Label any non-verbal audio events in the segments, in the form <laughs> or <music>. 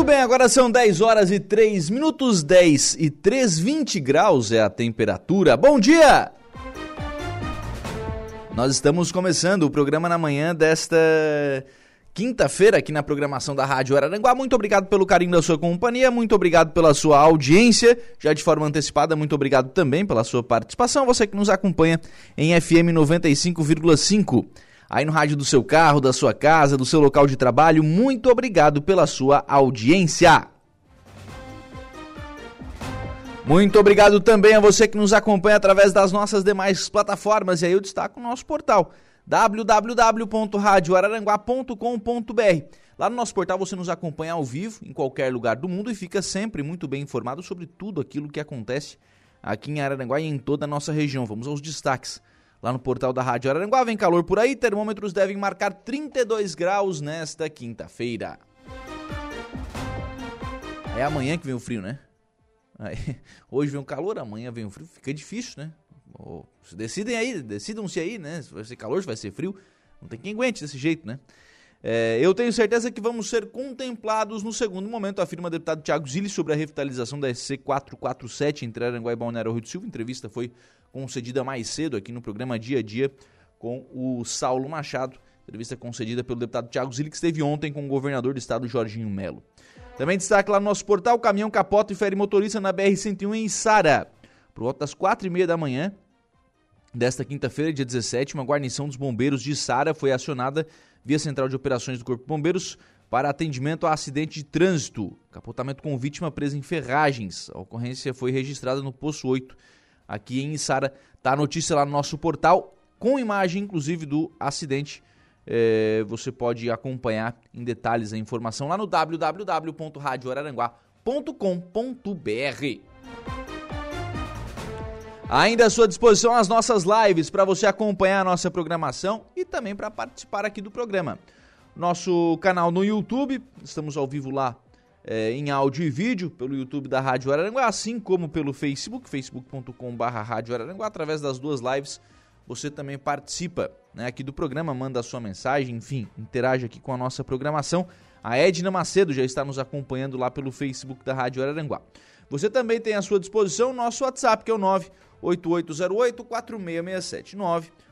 Muito bem, agora são 10 horas e 3 minutos, 10 e 3, 20 graus é a temperatura. Bom dia! Nós estamos começando o programa na manhã desta quinta-feira aqui na programação da Rádio Araranguá. Muito obrigado pelo carinho da sua companhia, muito obrigado pela sua audiência. Já de forma antecipada, muito obrigado também pela sua participação. Você que nos acompanha em FM 95,5 aí no rádio do seu carro, da sua casa, do seu local de trabalho. Muito obrigado pela sua audiência. Muito obrigado também a você que nos acompanha através das nossas demais plataformas. E aí eu destaco o nosso portal www.radioararanguá.com.br. Lá no nosso portal você nos acompanha ao vivo em qualquer lugar do mundo e fica sempre muito bem informado sobre tudo aquilo que acontece aqui em Araranguá e em toda a nossa região. Vamos aos destaques lá no portal da Rádio Araranguá. Vem calor por aí, termômetros devem marcar 32 graus nesta quinta-feira. É amanhã que vem o frio, né? <laughs> Hoje vem o calor, amanhã vem o frio. Fica difícil, né? decidem aí, decidam-se aí, né? Se vai ser calor, se vai ser frio. Não tem quem aguente desse jeito, né? É, eu tenho certeza que vamos ser contemplados no segundo momento, afirma o deputado Tiago Zilli sobre a revitalização da SC 447 entre Aranguá e Balneário Rio do Silva. A entrevista foi concedida mais cedo aqui no programa Dia a Dia com o Saulo Machado. Entrevista concedida pelo deputado Tiago Zilli, que esteve ontem com o governador do estado, Jorginho Melo. Também destaque lá no nosso portal, caminhão capota e fere motorista na BR-101 em Sara. Por volta das quatro e meia da manhã desta quinta-feira, dia 17, uma guarnição dos bombeiros de Sara foi acionada via Central de Operações do Corpo de Bombeiros para atendimento a acidente de trânsito. Capotamento com vítima presa em ferragens. A ocorrência foi registrada no Poço 8 aqui em Sara. Tá a notícia lá no nosso portal, com imagem inclusive do acidente. É, você pode acompanhar em detalhes a informação lá no www.radioararanguá.com.br. Ainda à sua disposição as nossas lives para você acompanhar a nossa programação e também para participar aqui do programa. Nosso canal no YouTube, estamos ao vivo lá é, em áudio e vídeo pelo YouTube da Rádio Araranguá, assim como pelo Facebook, facebook.com.br Rádio Araranguá, através das duas lives. Você também participa né, aqui do programa, manda a sua mensagem, enfim, interage aqui com a nossa programação. A Edna Macedo já está nos acompanhando lá pelo Facebook da Rádio Araranguá. Você também tem à sua disposição o nosso WhatsApp, que é o 98808-4667.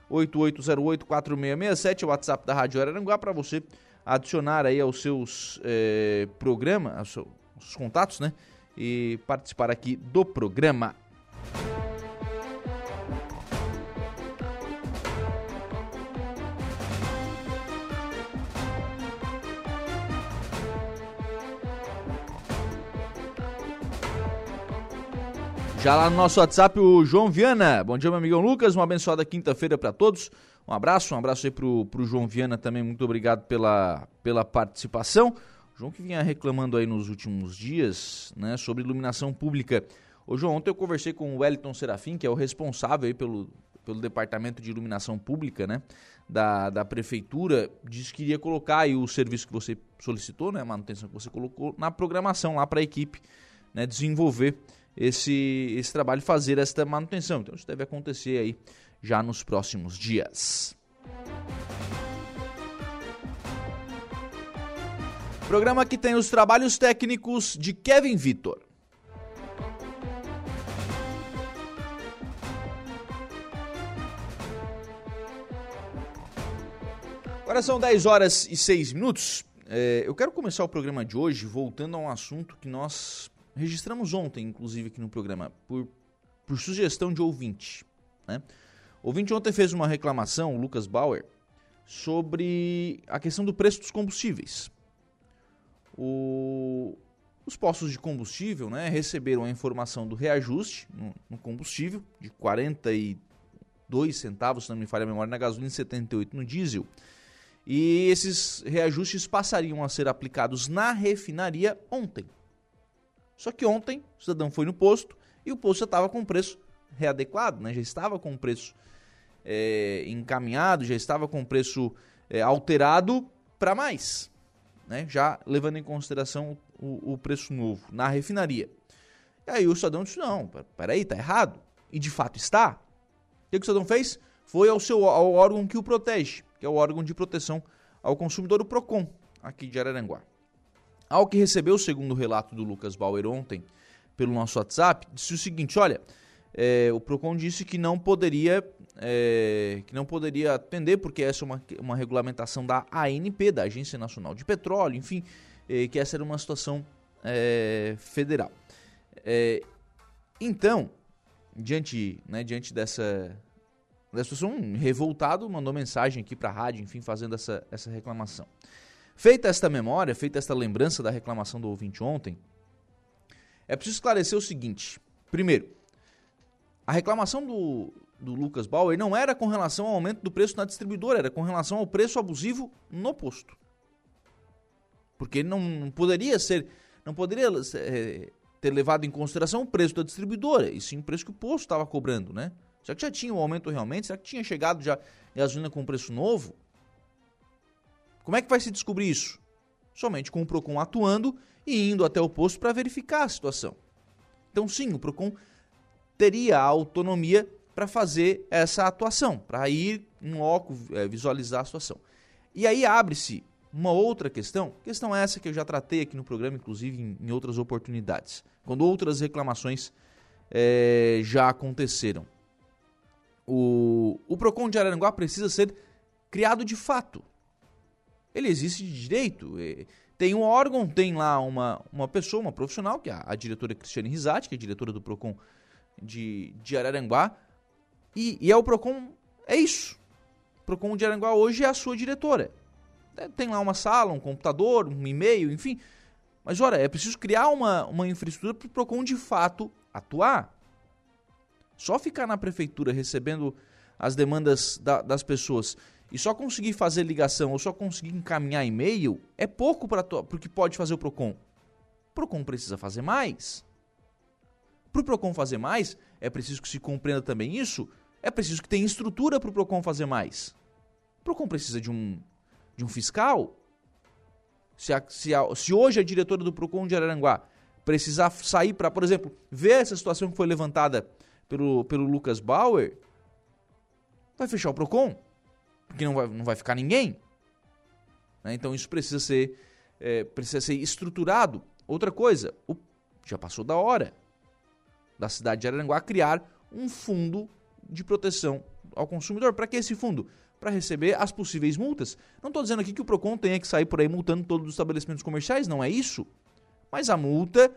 98808-4667 é o WhatsApp da Rádio Araranguá para você adicionar aí aos seus é, programas, aos seus contatos, né? E participar aqui do programa. Já lá no nosso WhatsApp, o João Viana. Bom dia, meu amigão Lucas. Uma abençoada quinta-feira para todos. Um abraço, um abraço aí pro, pro João Viana também, muito obrigado pela, pela participação. João que vinha reclamando aí nos últimos dias, né, sobre iluminação pública. Ô João, ontem eu conversei com o Wellington Serafim, que é o responsável aí pelo, pelo departamento de iluminação pública, né, da, da prefeitura, disse que iria colocar aí o serviço que você solicitou, né, a manutenção que você colocou na programação lá para a equipe, né, desenvolver esse, esse trabalho, fazer esta manutenção. Então isso deve acontecer aí já nos próximos dias. Programa que tem os trabalhos técnicos de Kevin Vitor. Agora são 10 horas e 6 minutos. É, eu quero começar o programa de hoje voltando a um assunto que nós registramos ontem, inclusive aqui no programa, por, por sugestão de ouvinte. Né? O ouvinte ontem fez uma reclamação, o Lucas Bauer, sobre a questão do preço dos combustíveis. O, os postos de combustível né, receberam a informação do reajuste no, combustível de 42 centavos, se não me falha a memória, na gasolina e 78 no diesel. E esses reajustes passariam a ser aplicados na refinaria ontem. Só que ontem o cidadão foi no posto e o posto já estava com preço readequado, né? já estava com preço é, encaminhado, já estava com o preço é, alterado para mais, né? já levando em consideração o, o, preço novo na refinaria. E aí o Estadão disse: não, peraí, tá errado. E de fato está. O que, o Estadão fez? Foi ao, seu, ao órgão que o protege, que é o órgão de proteção ao consumidor, o PROCON, aqui de Araranguá. Ao que recebeu, segundo o relato do Lucas Bauer ontem, pelo nosso WhatsApp, disse o seguinte: olha, é, o Procon disse que não poderia é, que não poderia atender porque essa é uma, uma regulamentação da ANP, da Agência Nacional de Petróleo, enfim, é, que essa era uma situação é, federal. É, então, diante, né, diante dessa, dessa situação, um revoltado mandou mensagem aqui para a rádio, enfim, fazendo essa, essa reclamação. Feita esta memória, feita esta lembrança da reclamação do ouvinte ontem, é preciso esclarecer o seguinte. Primeiro, a reclamação do, do Lucas Bauer não era com relação ao aumento do preço na distribuidora, era com relação ao preço abusivo no posto. Porque ele não poderia ser, não poderia é, ter levado em consideração o preço da distribuidora, e sim o preço que o posto estava cobrando, né? Será que já tinha um aumento realmente? Será que tinha chegado já gasolina com preço novo? Como é que vai se descobrir isso? Somente com o PROCON atuando e indo até o posto para verificar a situação. Então, sim, o PROCON teria a autonomia para fazer essa atuação, para ir em loco é, visualizar a situação. E aí abre-se uma outra questão, questão essa que eu já tratei aqui no programa, inclusive em, em outras oportunidades, quando outras reclamações é, já aconteceram. O, o PROCON de Araranguá precisa ser criado de fato. Ele existe de direito. É, tem um órgão, tem lá uma, uma pessoa, uma profissional, que é a, a diretora Cristiane Risati, que é diretora do PROCON de, de Araranguá. E, e é o PROCON, é isso. O PROCON de Araranguá hoje é a sua diretora. É, tem lá uma sala, um computador, um e-mail, enfim. Mas olha, é preciso criar uma, uma infraestrutura para o PROCON de fato atuar. Só ficar na prefeitura recebendo as demandas da, das pessoas e só conseguir fazer ligação ou só conseguir encaminhar e-mail é pouco para o que pode fazer o Procon. O Procon precisa fazer mais. Para o Procon fazer mais, é preciso que se compreenda também isso. É preciso que tenha estrutura para o Procon fazer mais. O Procon precisa de um de um fiscal. Se, a, se, a, se hoje a diretora do Procon de Araranguá precisar sair para, por exemplo, ver essa situação que foi levantada pelo, pelo Lucas Bauer, vai fechar o Procon porque não vai, não vai ficar ninguém. Né? Então isso precisa ser, é, precisa ser estruturado. Outra coisa, o, já passou da hora da cidade de Araranguá criar um fundo de proteção ao consumidor. Para que esse fundo? Para receber as possíveis multas. Não estou dizendo aqui que o PROCON tenha que sair por aí multando todos os estabelecimentos comerciais, não é isso. Mas a multa,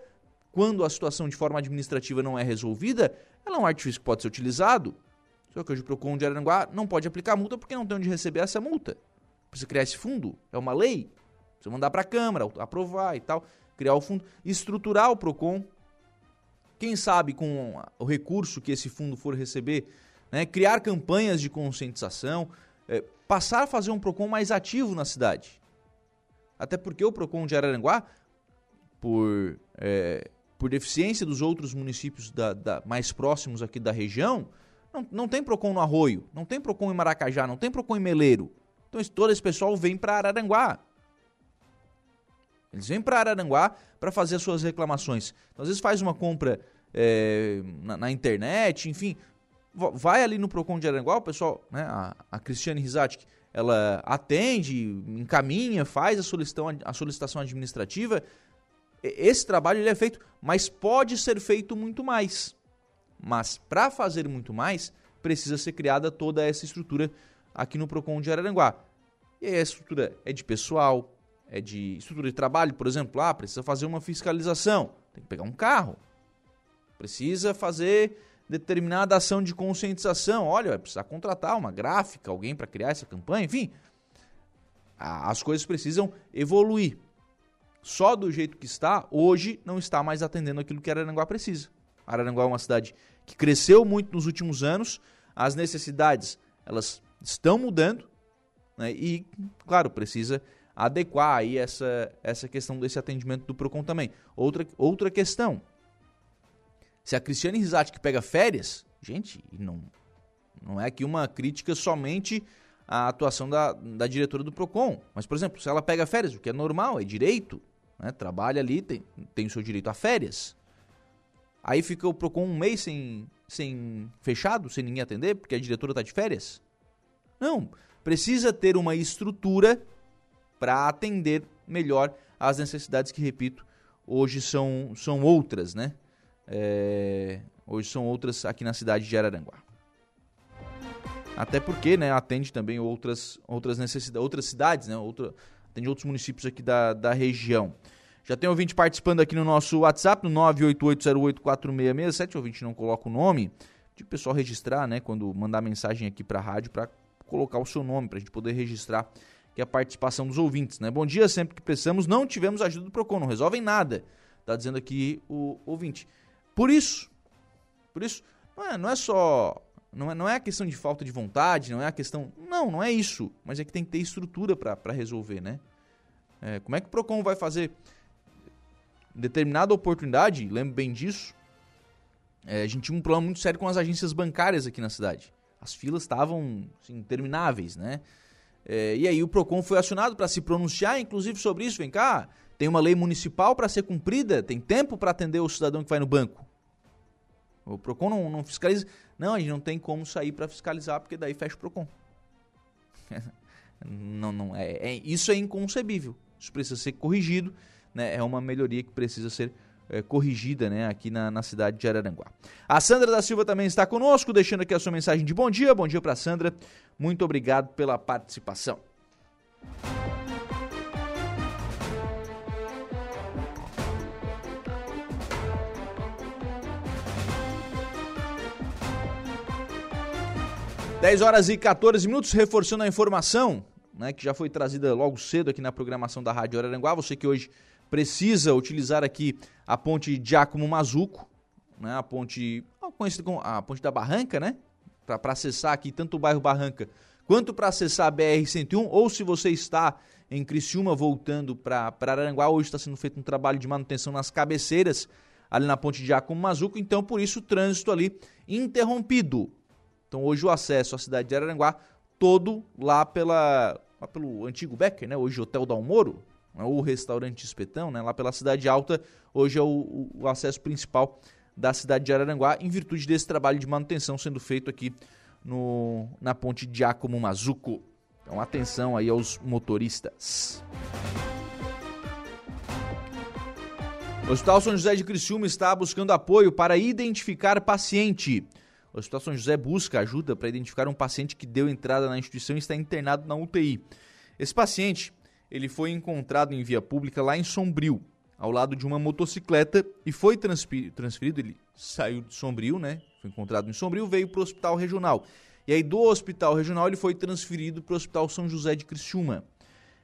quando a situação de forma administrativa não é resolvida, ela é um artifício que pode ser utilizado só que hoje o PROCON de Aranguá não pode aplicar multa porque não tem onde receber essa multa. Precisa criar esse fundo, é uma lei. Precisa mandar para a Câmara, aprovar e tal, criar o fundo, estruturar o PROCON. Quem sabe com o recurso que esse fundo for receber, né, criar campanhas de conscientização, é, passar a fazer um PROCON mais ativo na cidade. Até porque o PROCON de Araranguá, por, é, por deficiência dos outros municípios da, da, mais próximos aqui da região, não, não tem PROCON no Arroio, não tem PROCON em Maracajá, não tem PROCON em Meleiro. Então todo esse pessoal vem para Araranguá. Eles vêm para Araranguá para fazer as suas reclamações. Então, às vezes faz uma compra é, na, na, internet, enfim. Vai ali no Procon de Araranguá, o pessoal, né, a, a Cristiane Rizatic, ela atende, encaminha, faz a solicitação, a solicitação administrativa. Esse trabalho ele é feito, mas pode ser feito muito mais. Mas para fazer muito mais, precisa ser criada toda essa estrutura aqui no Procon de Araranguá. E aí a estrutura é de pessoal, é de estrutura de trabalho, por exemplo, ah, precisa fazer uma fiscalização, tem que pegar um carro. Precisa fazer determinada ação de conscientização, olha, vai precisar contratar uma gráfica, alguém para criar essa campanha, enfim. As coisas precisam evoluir. Só do jeito que está, hoje não está mais atendendo aquilo que Araranguá precisa. Araranguá é uma cidade que cresceu muito nos últimos anos, as necessidades elas estão mudando né, e, claro, precisa adequar aí essa, essa questão desse atendimento do PROCON também. Outra, outra questão, se a Cristiane Risati que pega férias, Gente, não, não é aqui uma crítica somente à atuação da, da diretora do PROCON. Mas, por exemplo, se ela pega férias, o que é normal, é direito, né? trabalha ali, tem, tem o seu direito a férias. Aí fica o PROCON um mês sem, sem fechado, sem ninguém atender, porque a diretora está de férias. Não, precisa ter uma estrutura para atender melhor as necessidades que, repito, hoje são, são outras, né? É, hoje são outras aqui na cidade de Araranguá. Até porque, né, atende também outras, outras necessidades, outras cidades, né, outra, atende outros municípios aqui da, da região. Já tem ouvinte participando aqui no nosso WhatsApp, no 988084667, o ouvinte não coloca o nome, de pessoal registrar, né, quando mandar mensagem aqui para a rádio, para colocar o seu nome, para a gente poder registrar que é a participação dos ouvintes, né? Bom dia, sempre que precisamos, não tivemos ajuda do PROCON, não resolvem nada, tá dizendo aqui o ouvinte. Por isso, por isso, não é, não é só, não é, não é a questão de falta de vontade, não é a questão, não, não é isso, mas é que tem que ter estrutura para resolver, né? É, como é que o PROCON vai fazer determinada oportunidade, lembro bem disso, é, a gente tinha um problema muito sério com as agências bancárias aqui na cidade. As filas estavam assim, intermináveis, né? É, e aí o PROCON foi acionado para se pronunciar, inclusive, sobre isso. Vem cá, tem uma lei municipal para ser cumprida, tem tempo para atender o cidadão que vai no banco. O PROCON não, não fiscaliza. Não, a gente não tem como sair para fiscalizar, porque daí fecha o PROCON. <laughs> não, não, é, é, isso é inconcebível. Isso precisa ser corrigido. Né? É uma melhoria que precisa ser é, corrigida né, aqui na, na, cidade de Araranguá. A Sandra da Silva também está conosco, deixando aqui a sua mensagem de bom dia. Bom dia para Sandra. Muito obrigado pela participação. Dez horas e 14 minutos, reforçando a informação, né, que já foi trazida logo cedo aqui na programação da Rádio Araranguá. Você que hoje precisa utilizar aqui a ponte Giacomo Mazuco, né, a ponte conhecida como a ponte da Barranca, né, para acessar aqui tanto o bairro Barranca quanto para acessar a BR-101, ou se você está em Criciúma voltando para Araranguá, hoje está sendo feito um trabalho de manutenção nas cabeceiras ali na ponte Giacomo Mazuco, então por isso o trânsito ali interrompido. Então hoje o acesso à cidade de Araranguá todo lá pela lá pelo antigo Becker, né, hoje Hotel Dalmoro, o restaurante Espetão, né, lá pela Cidade Alta, hoje é o, o, acesso principal da cidade de Araranguá, em virtude desse trabalho de manutenção sendo feito aqui no, na ponte Giacomo Mazuco. Então atenção aí aos motoristas. O Hospital São José de Criciúma está buscando apoio para identificar paciente. O Hospital São José busca ajuda para identificar um paciente que deu entrada na instituição e está internado na UTI. Esse paciente ele foi encontrado em via pública lá em Sombrio, ao lado de uma motocicleta e foi transferido, ele saiu de Sombrio, né? Foi encontrado em Sombrio, veio para o hospital regional. E aí do hospital regional ele foi transferido para o Hospital São José de Criciúma.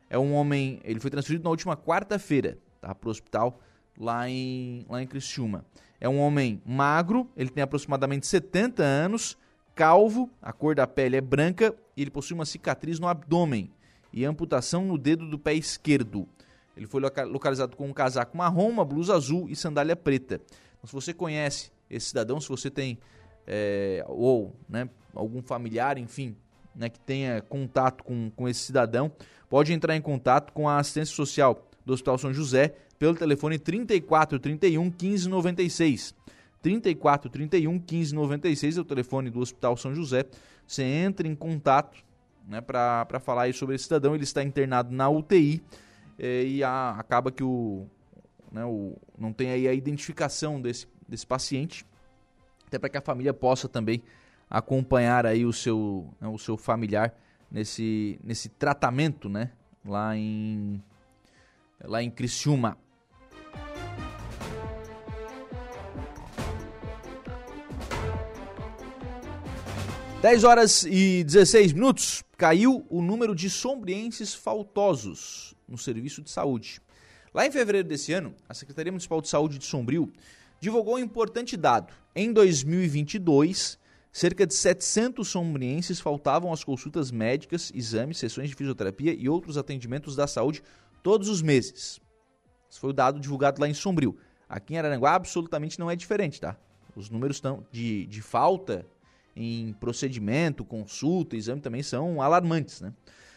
É um homem, ele foi transferido na última quarta-feira, tá? Para o hospital lá em, lá em Criciúma. É um homem magro, ele tem aproximadamente 70 anos, calvo, a cor da pele é branca e ele possui uma cicatriz no abdômen e amputação no dedo do pé esquerdo. Ele foi localizado com um casaco marrom, uma blusa azul e sandália preta. Então, se você conhece esse cidadão, se você tem é, ou né, algum familiar, enfim, né, que tenha contato com, com esse cidadão, pode entrar em contato com a assistência social do Hospital São José pelo telefone 3431 1596. 3431 1596 é o telefone do Hospital São José. Você entra em contato né, para falar aí sobre esse cidadão. Ele está internado na UTI eh, e a, acaba que o, né, o, não tem aí a identificação desse, desse paciente, até para que a família possa também acompanhar aí o seu, né, o seu familiar nesse, nesse tratamento, né, lá em lá em Criciúma. 10 horas e 16 minutos, caiu o número de sombrienses faltosos no serviço de saúde. Lá em fevereiro desse ano, a Secretaria Municipal de Saúde de Sombrio divulgou um importante dado. Em 2022, cerca de 700 sombrienses faltavam às consultas médicas, exames, sessões de fisioterapia e outros atendimentos da saúde todos os meses. Esse foi o dado divulgado lá em Sombrio. Aqui em Araranguá absolutamente não é diferente, tá? Os números tão, de, de falta em procedimento, consulta, exame também são alarmantes. Né?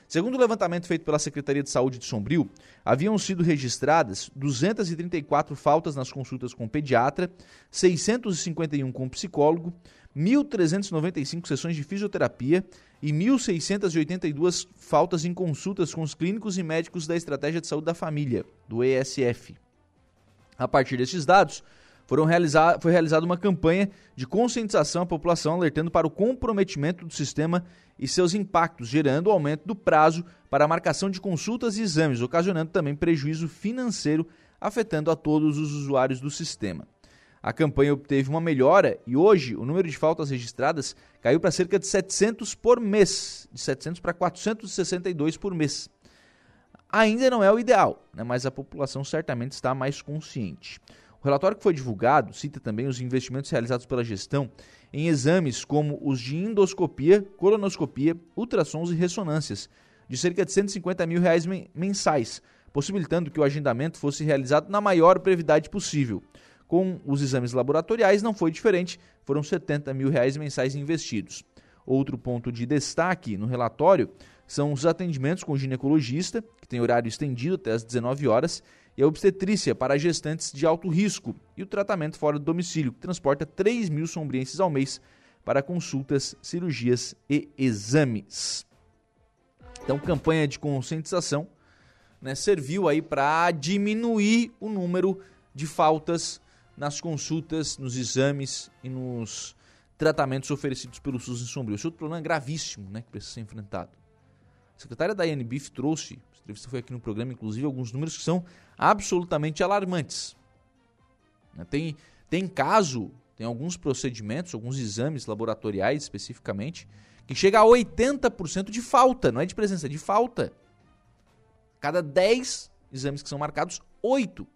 Segundo o levantamento feito pela Secretaria de Saúde de Sombrio, haviam sido registradas 234 faltas nas consultas com pediatra, 651 com psicólogo, 1.395 sessões de fisioterapia e 1.682 faltas em consultas com os clínicos e médicos da Estratégia de Saúde da Família, do ESF. A partir desses dados, foram realizar, foi realizada uma campanha de conscientização à população, alertando para o comprometimento do sistema e seus impactos, gerando o aumento do prazo para a marcação de consultas e exames, ocasionando também prejuízo financeiro, afetando a todos os usuários do sistema. A campanha obteve uma melhora e hoje o número de faltas registradas caiu para cerca de 700 por mês, de 700 para 462 por mês. Ainda não é o ideal, né, mas a população certamente está mais consciente. O relatório que foi divulgado cita também os investimentos realizados pela gestão em exames como os de endoscopia, colonoscopia, ultrassons e ressonâncias, de cerca de 150 mil reais mensais, possibilitando que o agendamento fosse realizado na maior brevidade possível. Com os exames laboratoriais não foi diferente, foram 70 mil reais mensais investidos. Outro ponto de destaque no relatório são os atendimentos com ginecologista, que tem horário estendido até às 19 horas, e a obstetrícia para gestantes de alto risco e o tratamento fora do domicílio, que transporta 3 mil sombrienses ao mês para consultas, cirurgias e exames. Então, campanha de conscientização né, serviu aí para diminuir o número de faltas nas consultas, nos exames e nos tratamentos oferecidos pelo SUS em Sombrio. Esse outro problema é gravíssimo né, que precisa ser enfrentado. A secretária da INBIF trouxe, a entrevista foi aqui no programa, inclusive, alguns números que são absolutamente alarmantes. Né, tem, tem caso, tem alguns procedimentos, alguns exames laboratoriais especificamente, que chega a 80% de falta, não é de presença, é de falta. Cada 10 exames que são marcados, 8.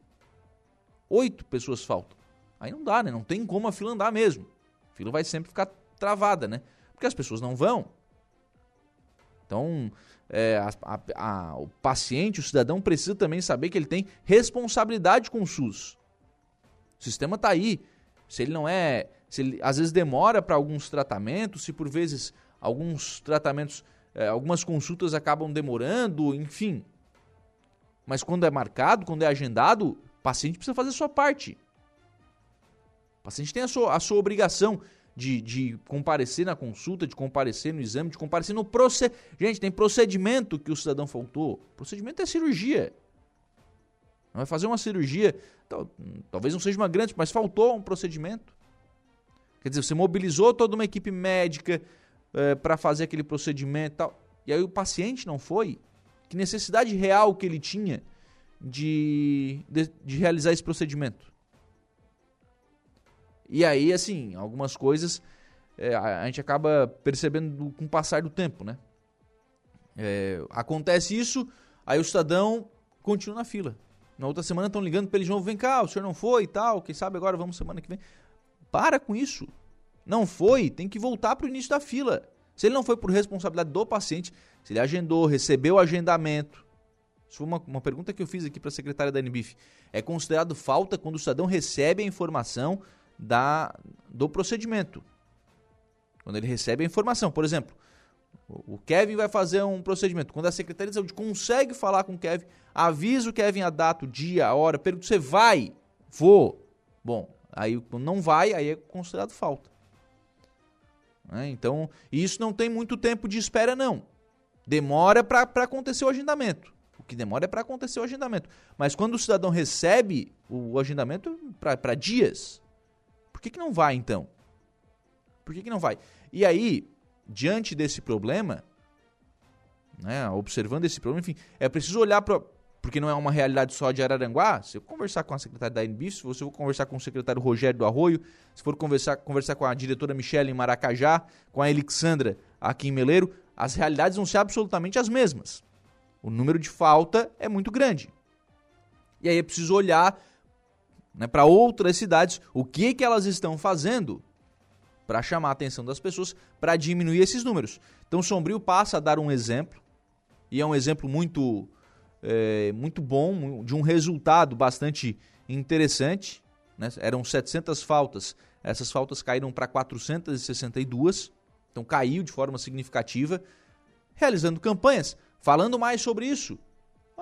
8 pessoas faltam. Aí não dá, né? Não tem como a fila andar mesmo. A fila vai sempre ficar travada, né? Porque as pessoas não vão. Então, é, a, a, a, o paciente, o cidadão, precisa também saber que ele tem responsabilidade com o SUS. O sistema está aí. Se ele não é. Se ele às vezes demora para alguns tratamentos, se por vezes alguns tratamentos, é, algumas consultas acabam demorando, enfim. Mas quando é marcado, quando é agendado, o paciente precisa fazer a sua parte. O paciente tem a sua, a sua obrigação de, de comparecer na consulta, de comparecer no exame, de comparecer no procedimento. Gente, tem procedimento que o cidadão faltou. Procedimento é cirurgia. Vai fazer uma cirurgia, talvez não seja uma grande, mas faltou um procedimento. Quer dizer, você mobilizou toda uma equipe médica é, eh, para fazer aquele procedimento e tal. E aí o paciente não foi. Que necessidade real que ele tinha de, de, de realizar esse procedimento? E aí, assim, algumas coisas é, a gente acaba percebendo com o passar do tempo, né? É, acontece isso, aí o cidadão continua na fila. Na outra semana estão ligando para ele de novo, vem cá, o senhor não foi e tal, quem sabe agora vamos semana que vem. Para com isso. Não foi, tem que voltar para o início da fila. Se ele não foi por responsabilidade do paciente, se ele agendou, recebeu o agendamento. Isso foi uma, uma pergunta que eu fiz aqui para a secretária da NBIF. É considerado falta quando o cidadão recebe a informação da, do procedimento. Quando ele recebe a informação. Por exemplo, o Kevin vai fazer um procedimento. Quando a Secretaria de Saúde consegue falar com o Kevin, avisa o Kevin a data, o dia, a hora, pergunta: você vai? Vou. Bom, aí quando não vai, aí é considerado falta. Né? Então, isso não tem muito tempo de espera, não. Demora para acontecer o agendamento. O que demora é para acontecer o agendamento. Mas quando o cidadão recebe o agendamento, para dias que, que não vai então? Por que, que não vai? E aí, diante desse problema, né, observando esse problema, enfim, é preciso olhar para. Porque não é uma realidade só de Araranguá. Se eu conversar com a secretária da NB, se você for conversar com o secretário Rogério do Arroio, se for conversar, conversar com a diretora Michelle em Maracajá, com a Elixandra aqui em Meleiro, as realidades vão ser absolutamente as mesmas. O número de falta é muito grande. E aí é preciso olhar né, para outras cidades, o que, que elas estão fazendo para chamar a atenção das pessoas, para diminuir esses números. Então, Sombrio passa a dar um exemplo, e é um exemplo muito, é, muito bom, de um resultado bastante interessante, né? eram 700 faltas, essas faltas caíram para 462, então caiu de forma significativa, realizando campanhas, falando mais sobre isso.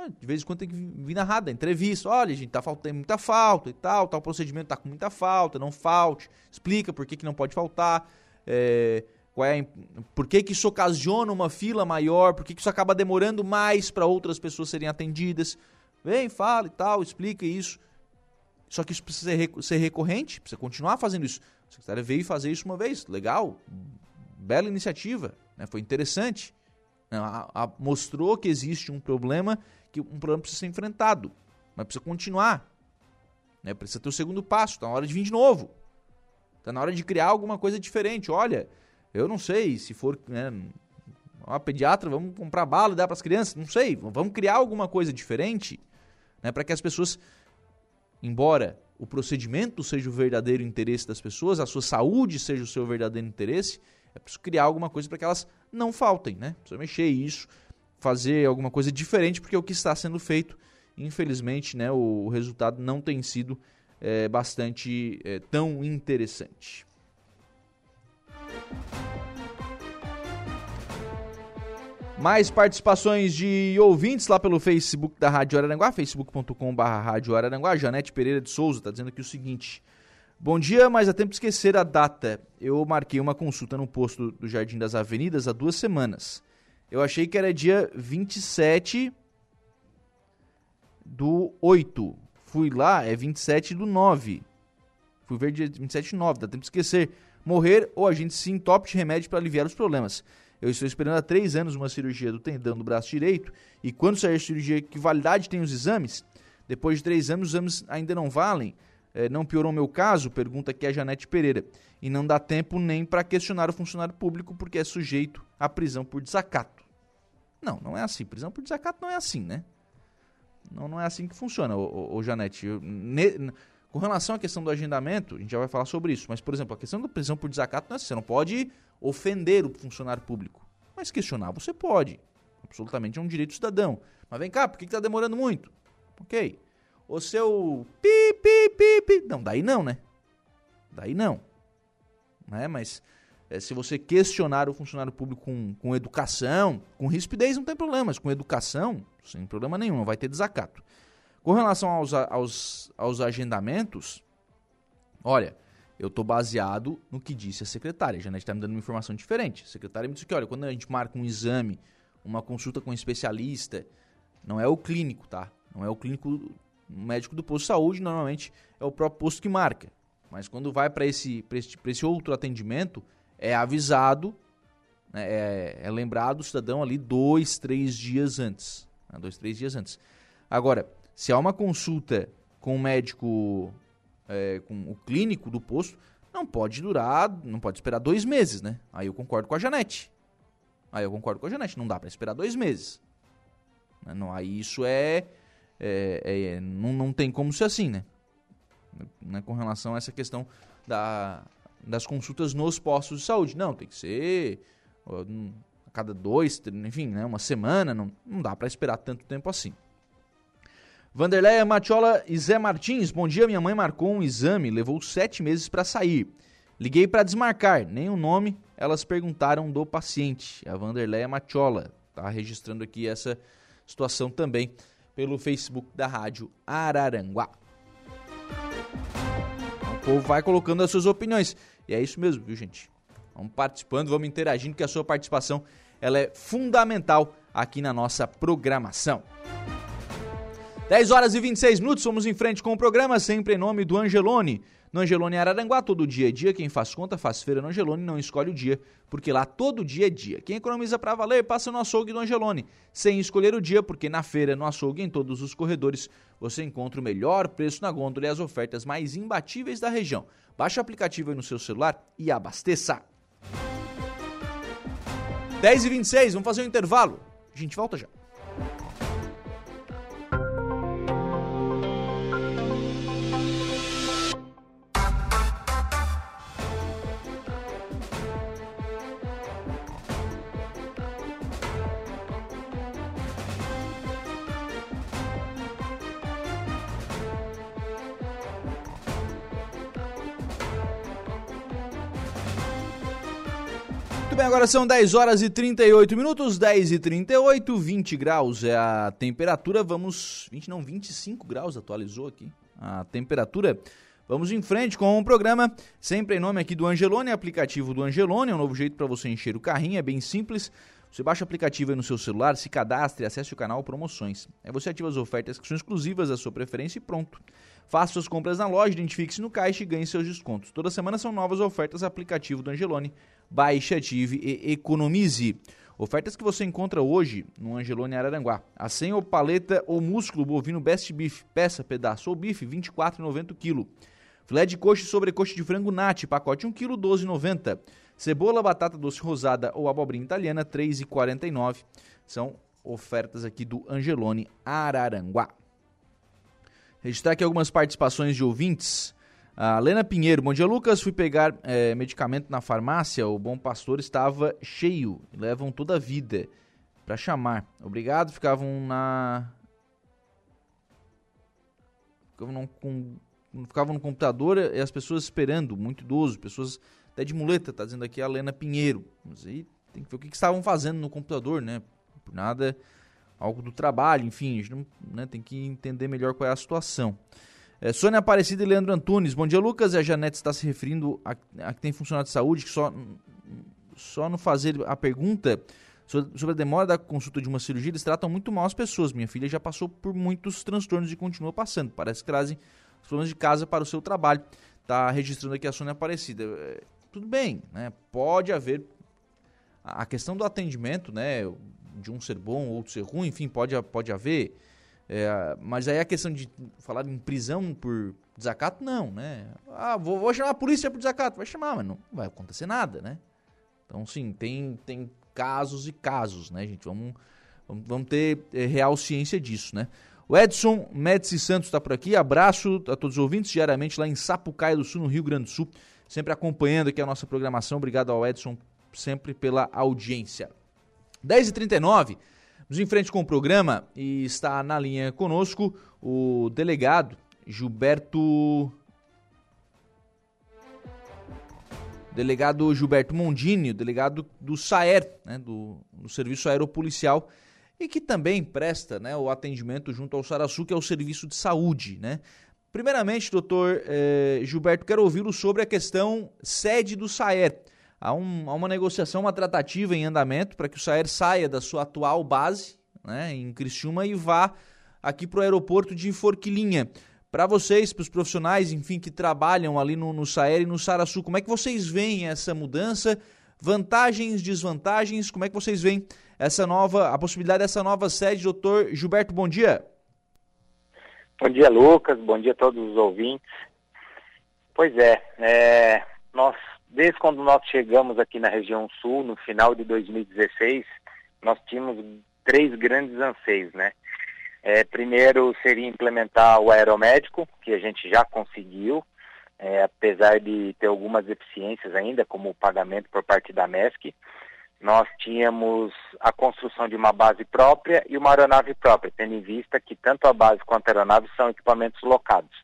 De vez em quando tem que vir narrada, entrevista. Olha, gente, tá faltando muita falta e tal, tal procedimento tá com muita falta, não falte. Explica por que, que não pode faltar. É, qual é, por que, que isso ocasiona uma fila maior, por que, que isso acaba demorando mais para outras pessoas serem atendidas. Vem, fala e tal, explica isso. Só que isso precisa ser recorrente, precisa continuar fazendo isso. A secretária veio fazer isso uma vez, legal, bela iniciativa, né? foi interessante. Mostrou que existe um problema, que um problema precisa ser enfrentado, mas precisa continuar. Né? Precisa ter o segundo passo, está na hora de vir de novo. Está na hora de criar alguma coisa diferente. Olha, eu não sei se for né, uma pediatra, vamos comprar bala e dar para as crianças, não sei, vamos criar alguma coisa diferente, né, para que as pessoas embora o procedimento seja o verdadeiro interesse das pessoas, a sua saúde seja o seu verdadeiro interesse, é preciso criar alguma coisa para que elas não faltem, né? Precisa mexer isso, fazer alguma coisa diferente, porque o que está sendo feito, infelizmente, né, o, resultado não tem sido é, bastante é, tão interessante. Mais participações de ouvintes lá pelo Facebook da Rádio Araranguá, facebook.com.br Rádio Araranguá. Janete Pereira de Souza está dizendo aqui o seguinte. Bom dia, mas há tempo de esquecer a data. Eu marquei uma consulta no posto do Jardim das Avenidas há duas semanas. Eu achei que era dia 27 do 8. Fui lá, é 27 do 9. Fui ver dia 27 do 9, dá tempo de esquecer. Morrer ou a gente se entope de remédio para aliviar os problemas. Eu estou esperando há três anos uma cirurgia do tendão do braço direito e quando sair a cirurgia, que validade tem os exames? Depois de três anos, os exames ainda não valem? É, não piorou meu caso? Pergunta aqui a Janete Pereira. E não dá tempo nem para questionar o funcionário público porque é sujeito à prisão por desacato. Não, não é assim. Prisão por desacato não é assim, né? Não, não é assim que funciona, ô, ô, Janete. Eu, ne, com relação à questão do agendamento, a gente já vai falar sobre isso. Mas, por exemplo, a questão da prisão por desacato não é assim. Você não pode ofender o funcionário público. Mas questionar você pode. Absolutamente é um direito cidadão. Mas vem cá, por que está demorando muito? Ok. O seu pi, pi, pi, pi. Não, daí não, né? Daí não. Né? Mas é, se você questionar o funcionário público com, com educação, com rispidez não tem problema, mas com educação, sem problema nenhum, não vai ter desacato. Com relação aos, aos, aos agendamentos, olha, eu estou baseado no que disse a secretária. A Janete está me dando uma informação diferente. A secretária me disse que, olha, quando a gente marca um exame, uma consulta com um especialista, não é o clínico, tá? Não é o clínico, médico do posto de saúde, normalmente é o próprio posto que marca. Mas quando vai para esse, esse, esse outro atendimento, é avisado, né, é, é, lembrado o cidadão ali dois, três dias antes. Né, dois, três dias antes. Agora, se há uma consulta com o médico é, com o clínico do posto, não pode durar, não pode esperar dois meses, né? Aí eu concordo com a Janete. Aí eu concordo com a Janete, não dá para esperar dois meses. Né? Não, aí isso é, é, é, não, não tem como ser assim, né? né? Com relação a essa questão da, das consultas nos postos de saúde. Não, tem que ser a cada dois, enfim, né? Uma semana, não, não dá para esperar tanto tempo assim. Vanderleia Matiola e Zé Martins, bom dia. Minha mãe marcou um exame, levou sete meses para sair. Liguei para desmarcar, nem o nome elas perguntaram do paciente. A Vanderleia Matiola está registrando aqui essa situação também pelo Facebook da Rádio Araranguá. O povo vai colocando as suas opiniões. E é isso mesmo, viu, gente? Vamos participando, vamos interagindo, que a sua participação ela é fundamental aqui na nossa programação. 10 horas e 26 minutos, somos em frente com o programa, sempre em nome do Angelone. No Angelone Araranguá, todo dia é dia. Quem faz conta, faz feira no Angelone, não escolhe o dia, porque lá todo dia é dia. Quem economiza para valer, passa no açougue do Angelone, sem escolher o dia, porque na feira, no açougue, em todos os corredores, você encontra o melhor preço na gôndola e as ofertas mais imbatíveis da região. Baixe o aplicativo aí no seu celular e abasteça. 10 e 26 vamos fazer um intervalo. A gente volta já. Agora são 10 horas e 38 minutos, 10 e 38, 20 graus é a temperatura. Vamos. 20 não, 25 graus atualizou aqui a temperatura. Vamos em frente com o programa, sempre em nome aqui do Angelone, aplicativo do Angelone, é um novo jeito para você encher o carrinho, é bem simples. Você baixa o aplicativo aí no seu celular, se cadastre, acesse o canal Promoções. Aí você ativa as ofertas que são exclusivas da sua preferência e pronto. Faça suas compras na loja, identifique-se no caixa e ganhe seus descontos. Toda semana são novas ofertas aplicativo do Angelone. Baixe, ative e economize. Ofertas que você encontra hoje no Angelone Araranguá. A 100 ou paleta ou músculo bovino Best Beef, peça, pedaço ou bife, R$ 24,90 kg. Filé de coxa e sobrecoxa de frango nati, pacote 1 kg, 12,90. Cebola, batata doce rosada ou abobrinha italiana, 3,49. São ofertas aqui do Angelone Araranguá. Registrar aqui algumas participações de ouvintes. A Lena Pinheiro, bom dia Lucas, fui pegar é, medicamento na farmácia, o Bom Pastor estava cheio, levam toda a vida para chamar. Obrigado, ficavam na... Ficavam, com... ficavam no computador e as pessoas esperando, muito idoso, pessoas até de muleta, tá dizendo aqui a Lena Pinheiro. Mas aí tem que ver o que, que estavam fazendo no computador, né? Por nada algo do trabalho, enfim, a gente não, né, tem que entender melhor qual é a situação. É, Sônia Aparecida e Leandro Antunes, bom dia Lucas, a Janete está se referindo a, a que tem funcionário de saúde que só, só no fazer a pergunta sobre a demora da consulta de uma cirurgia, eles tratam muito mal as pessoas. Minha filha já passou por muitos transtornos e continua passando. Parece que trazem os problemas de casa para o seu trabalho. Está registrando aqui a Sônia Aparecida. É, tudo bem, né? Pode haver a questão do atendimento, né? de um ser bom, outro ser ruim, enfim, pode, pode haver. É, mas aí a questão de falar em prisão por desacato, não, né? Ah, vou, vou chamar a polícia por desacato. Vai chamar, mas não vai acontecer nada, né? Então, sim, tem, tem casos e casos, né, gente? Vamos, vamos, vamos ter é, real ciência disso, né? O Edson Médici Santos está por aqui. Abraço a todos os ouvintes, diariamente lá em Sapucaia do Sul, no Rio Grande do Sul. Sempre acompanhando aqui a nossa programação. Obrigado ao Edson sempre pela audiência. 10h39, vamos em frente com o programa e está na linha conosco o delegado Gilberto. Delegado Gilberto Mondini, delegado do SAER, né, do, do Serviço Aeropolicial, e que também presta né, o atendimento junto ao Saraçu, que é o Serviço de Saúde. Né? Primeiramente, doutor eh, Gilberto, quero ouvi-lo sobre a questão sede do SAER há, um, há uma negociação, uma tratativa em andamento para que o Saer saia da sua atual base, né, em Criciúma, e vá aqui para o aeroporto de Forquilinha. Para vocês, para os profissionais, enfim, que trabalham ali no, no Saer e no Saraçu, como é que vocês veem essa mudança? Vantagens, desvantagens, como é que vocês veem essa nova, a possibilidade dessa nova sede, doutor Gilberto, bom dia. Bom dia, Lucas, bom dia a todos os ouvintes. Pois é, é nós Desde quando nós chegamos aqui na região sul, no final de 2016, nós tínhamos três grandes anseios, né? É, primeiro seria implementar o aeromédico, que a gente já conseguiu, é, apesar de ter algumas deficiências ainda, como o pagamento por parte da MESC. Nós tínhamos a construção de uma base própria e uma aeronave própria, tendo em vista que tanto a base quanto a aeronave são equipamentos locados.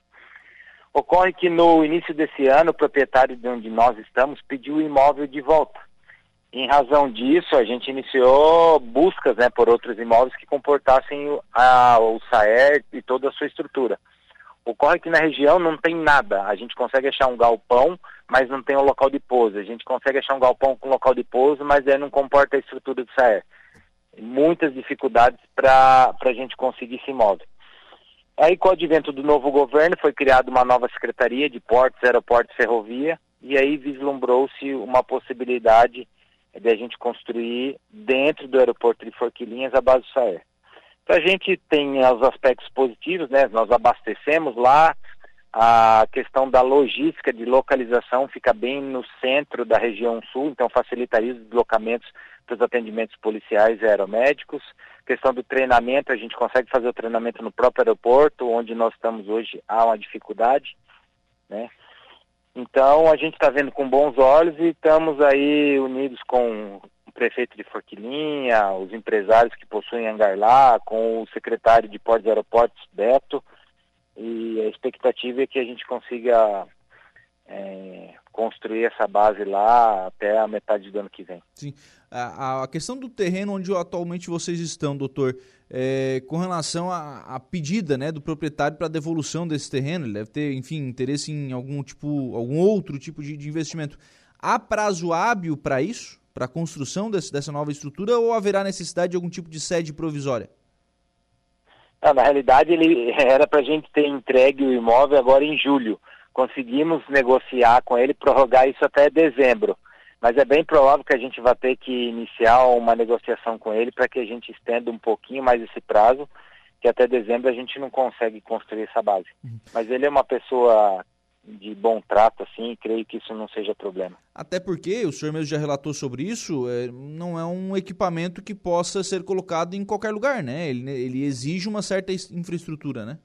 Ocorre que no início desse ano, o proprietário de onde nós estamos pediu o imóvel de volta. Em razão disso, a gente iniciou buscas né, por outros imóveis que comportassem a, o SAER e toda a sua estrutura. Ocorre que na região não tem nada. A gente consegue achar um galpão, mas não tem um local de pouso. A gente consegue achar um galpão com local de pouso, mas aí não comporta a estrutura do SAER. Muitas dificuldades para a gente conseguir esse imóvel. Aí, com o advento do novo governo, foi criada uma nova Secretaria de Portos, Aeroportos e Ferrovia, e aí vislumbrou-se uma possibilidade de a gente construir dentro do aeroporto de Forquilinhas a base do Saer. Então, a gente tem os aspectos positivos, né? Nós abastecemos lá, a questão da logística de localização fica bem no centro da região sul, então facilitaria os deslocamentos para os atendimentos policiais e aeromédicos. Questão do treinamento, a gente consegue fazer o treinamento no próprio aeroporto, onde nós estamos hoje há uma dificuldade, né? Então a gente está vendo com bons olhos e estamos aí unidos com o prefeito de Forquilinha, os empresários que possuem hangar lá, com o secretário de Portos e Aeroportos, Beto, e a expectativa é que a gente consiga é, construir essa base lá até a metade do ano que vem. Sim. A, a questão do terreno onde atualmente vocês estão, doutor, é, com relação à pedida né, do proprietário para devolução desse terreno, ele deve ter, enfim, interesse em algum tipo, algum outro tipo de, de investimento. Há prazo hábil para isso, para a construção desse, dessa nova estrutura, ou haverá necessidade de algum tipo de sede provisória? Não, na realidade, ele <laughs> era para a gente ter entregue o imóvel agora em julho. Conseguimos negociar com ele, prorrogar isso até dezembro. Mas é bem provável que a gente vai ter que iniciar uma negociação com ele para que a gente estenda um pouquinho mais esse prazo, que até dezembro a gente não consegue construir essa base. Uhum. Mas ele é uma pessoa de bom trato, assim, creio que isso não seja problema. Até porque, o senhor mesmo já relatou sobre isso, é, não é um equipamento que possa ser colocado em qualquer lugar, né? Ele, ele exige uma certa infraestrutura, né?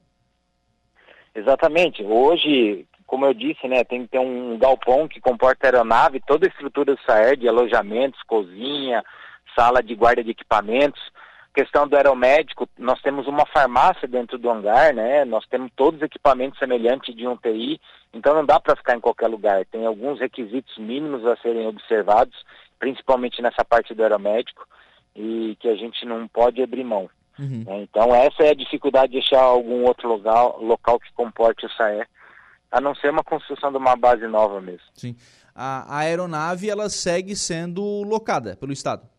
Exatamente. Hoje, como eu disse, né, tem que ter um galpão que comporta aeronave, toda a estrutura do SAER, de alojamentos, cozinha, sala de guarda de equipamentos, questão do aeromédico, nós temos uma farmácia dentro do hangar, né? Nós temos todos os equipamentos semelhantes de um TI, então não dá para ficar em qualquer lugar. Tem alguns requisitos mínimos a serem observados, principalmente nessa parte do aeromédico, e que a gente não pode abrir mão. Uhum. Né? Então essa é a dificuldade de achar algum outro local, local que comporte o SAE, a não ser uma construção de uma base nova mesmo. Sim. A, a aeronave ela segue sendo locada pelo Estado?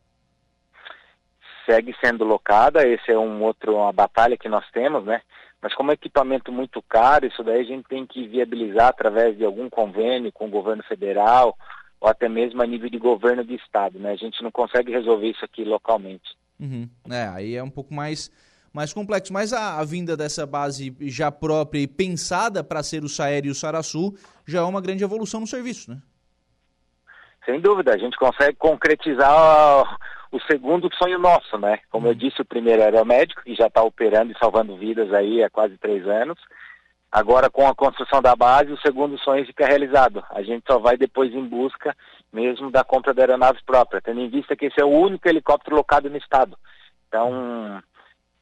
Segue sendo locada, esse é um outro, uma batalha que nós temos, né? Mas como é equipamento muito caro, isso daí a gente tem que viabilizar através de algum convênio com o governo federal ou até mesmo a nível de governo de estado, né? A gente não consegue resolver isso aqui localmente. Uhum. É, aí é um pouco mais, mais complexo. Mas a, a vinda dessa base já própria e pensada para ser o Saer e o Saraçu já é uma grande evolução no serviço, né? Sem dúvida, a gente consegue concretizar o segundo sonho nosso, né? Como eu uhum. disse, o primeiro era o médico, que já está operando e salvando vidas aí há quase três anos. Agora, com a construção da base, o segundo sonho fica realizado. A gente só vai depois em busca mesmo da compra da aeronave própria, tendo em vista que esse é o único helicóptero locado no estado. Então,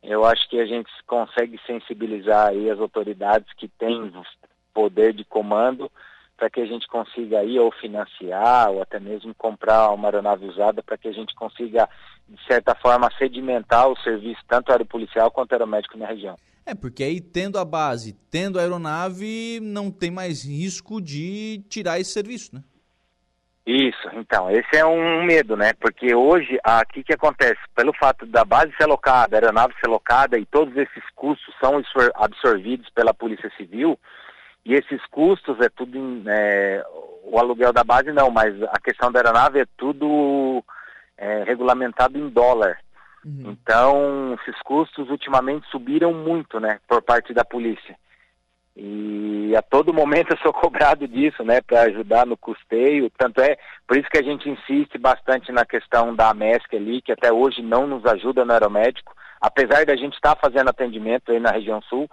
eu acho que a gente consegue sensibilizar aí as autoridades que têm poder de comando para que a gente consiga aí ou financiar ou até mesmo comprar uma aeronave usada para que a gente consiga, de certa forma, sedimentar o serviço tanto aeropolicial quanto aeromédico na região. É, porque aí tendo a base, tendo a aeronave, não tem mais risco de tirar esse serviço, né? Isso, então, esse é um medo, né? Porque hoje, aqui que acontece? Pelo fato da base ser locada, a aeronave ser locada e todos esses custos são absorvidos pela Polícia Civil, e esses custos é tudo em, é, o aluguel da base não, mas a questão da aeronave é tudo é, regulamentado em dólar. Uhum. Então, esses custos ultimamente subiram muito, né, por parte da polícia. E a todo momento eu sou <laughs> cobrado disso, né, para ajudar no custeio. Tanto é, por isso que a gente insiste bastante na questão da MESC ali, que até hoje não nos ajuda no aeromédico, apesar da gente estar tá fazendo atendimento aí na região sul,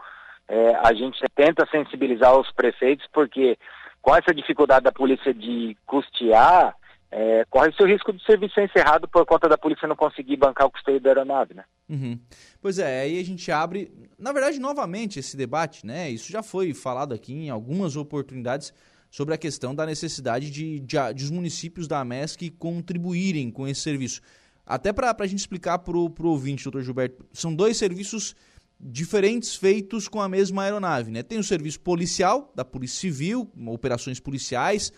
é, a gente tenta sensibilizar os prefeitos, porque com essa dificuldade da polícia de custear, é, corre-se o risco do serviço ser encerrado por conta da polícia não conseguir bancar o custeio da aeronave, né? Uhum. Pois é, aí a gente abre, na verdade, novamente esse debate, né? Isso já foi falado aqui em algumas oportunidades sobre a questão da necessidade de, de, de os municípios da AMESC contribuírem com esse serviço. Até para a gente explicar para o ouvinte, doutor Gilberto, são dois serviços diferentes feitos com a mesma aeronave. Né? Tem o serviço policial, da Polícia Civil, operações policiais,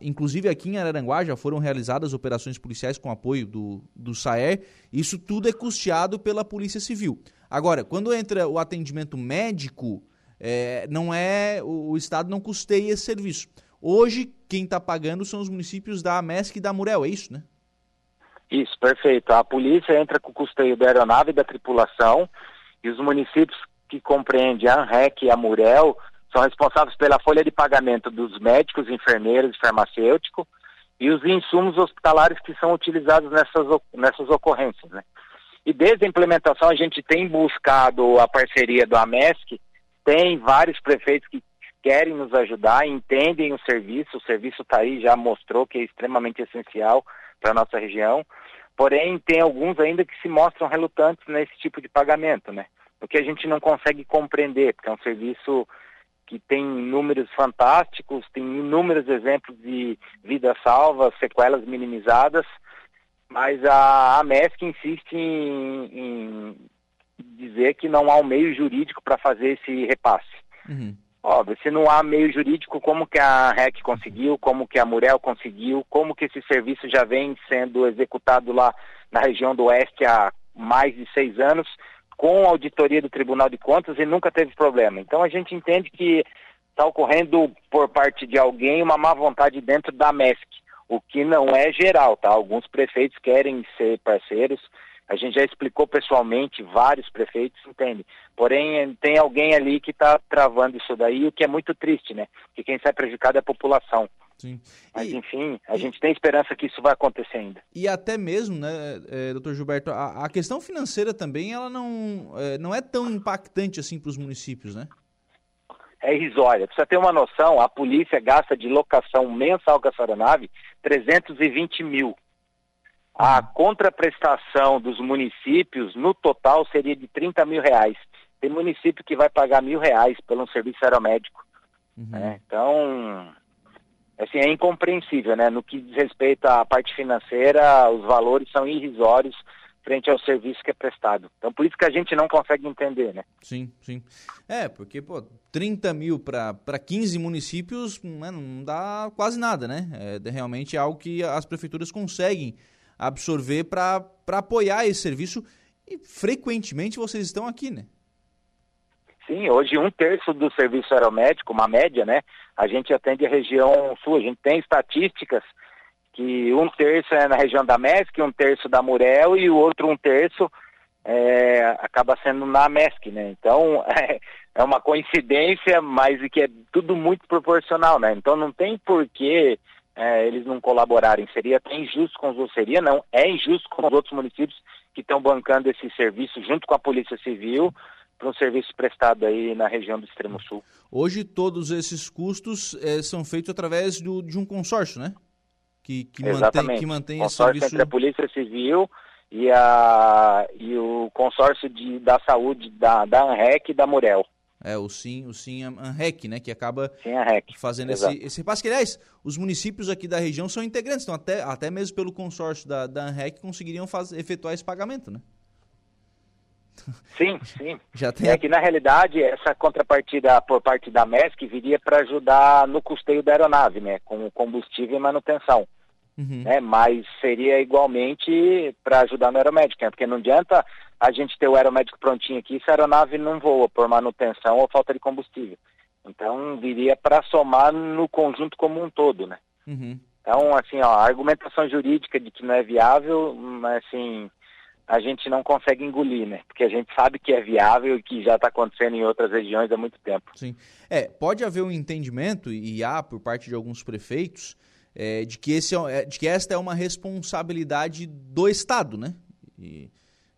inclusive aqui em Araranguá já foram realizadas operações policiais com apoio do, do SAER, isso tudo é custeado pela Polícia Civil. Agora, quando entra o atendimento médico, é, não é o, o, Estado não custeia esse serviço. Hoje, quem está pagando são os municípios da MESC e da Murel, é isso, né? Isso, perfeito. A polícia entra com o custeio da aeronave e da tripulação, e os municípios que compreendem a ANREC e a Murel são responsáveis pela folha de pagamento dos médicos, enfermeiros e farmacêuticos e os insumos hospitalares que são utilizados nessas, nessas ocorrências. Né? E desde a implementação a gente tem buscado a parceria do AMESC, tem vários prefeitos que querem nos ajudar, entendem o serviço, o serviço está aí, já mostrou que é extremamente essencial para a nossa região, Porém, tem alguns ainda que se mostram relutantes nesse tipo de pagamento, né? O que a gente não consegue compreender, porque é um serviço que tem números fantásticos, tem inúmeros exemplos de vidas salvas, sequelas minimizadas, mas a, a MESC insiste em, em dizer que não há um meio jurídico para fazer esse repasse. Uhum. Óbvio, se não há meio jurídico, como que a REC conseguiu, como que a Murel conseguiu, como que esse serviço já vem sendo executado lá na região do Oeste há mais de seis anos, com auditoria do Tribunal de Contas e nunca teve problema. Então a gente entende que está ocorrendo por parte de alguém uma má vontade dentro da MESC, o que não é geral, tá? Alguns prefeitos querem ser parceiros, a gente já explicou pessoalmente, vários prefeitos entendem. Porém, tem alguém ali que está travando isso daí, o que é muito triste, né? Que quem sai prejudicado é a população. Sim. Mas, e, enfim, a e, gente tem esperança que isso vai acontecer ainda. E até mesmo, né, é, doutor Gilberto, a, a, questão financeira também, ela não é, não é tão impactante assim para os municípios, né? É irrisória. Você ter uma noção, a polícia gasta de locação mensal com essa aeronave 320 mil. A contraprestação dos municípios, no total, seria de 30 mil reais. Tem município que vai pagar mil reais pelo um serviço aeromédico. Uhum. Né? Então, assim, é incompreensível, né? No que diz respeito à parte financeira, os valores são irrisórios frente ao serviço que é prestado. Então, por isso que a gente não consegue entender, né? Sim, sim. É, porque, pô, 30 mil para 15 municípios né, não dá quase nada, né? É realmente algo que as prefeituras conseguem absorver para apoiar esse serviço e frequentemente vocês estão aqui, né? Sim, hoje um terço do serviço aeromédico, uma média, né? A gente atende a região sul, a gente tem estatísticas que um terço é na região da MESC, um terço da Murel e o outro um terço é, acaba sendo na MESC, né? Então <laughs> é, é uma coincidência, mas que é tudo muito proporcional, né? Então não tem porquê é, eles não colaborarem. Seria até injusto com os outros. Seria, não, é injusto com os outros municípios que estão bancando esse serviço junto com a Polícia Civil para um serviço prestado aí na região do Extremo Sul. Hoje todos esses custos é, são feitos através do, de um consórcio, né? Que, que mantém, que mantém consórcio esse serviço... entre a Polícia Civil e, a, e o consórcio de, da saúde da, da ANREC e da Murel. É, o Sim, o Sim ANREC, né? Que acaba Sim, fazendo esse, esse repasse. Que, aliás, os municípios aqui da região são integrantes, então até, até mesmo pelo consórcio da, da ANREC conseguiriam fazer, efetuar esse pagamento, né? <laughs> Sim, sim. Já tem... É que na realidade essa contrapartida por parte da MESC viria para ajudar no custeio da aeronave, né? Com combustível e manutenção. Uhum. Né? Mas seria igualmente para ajudar no aeromédico, né? porque não adianta a gente ter o aeromédico prontinho aqui se a aeronave não voa por manutenção ou falta de combustível. Então, viria para somar no conjunto como um todo, né? Uhum. Então, assim, ó, a argumentação jurídica de que não é viável, mas assim, a gente não consegue engolir, né? Porque a gente sabe que é viável e que já está acontecendo em outras regiões há muito tempo. Sim. É, pode haver um entendimento, e há por parte de alguns prefeitos, é, de, que esse é, de que esta é uma responsabilidade do Estado, né? E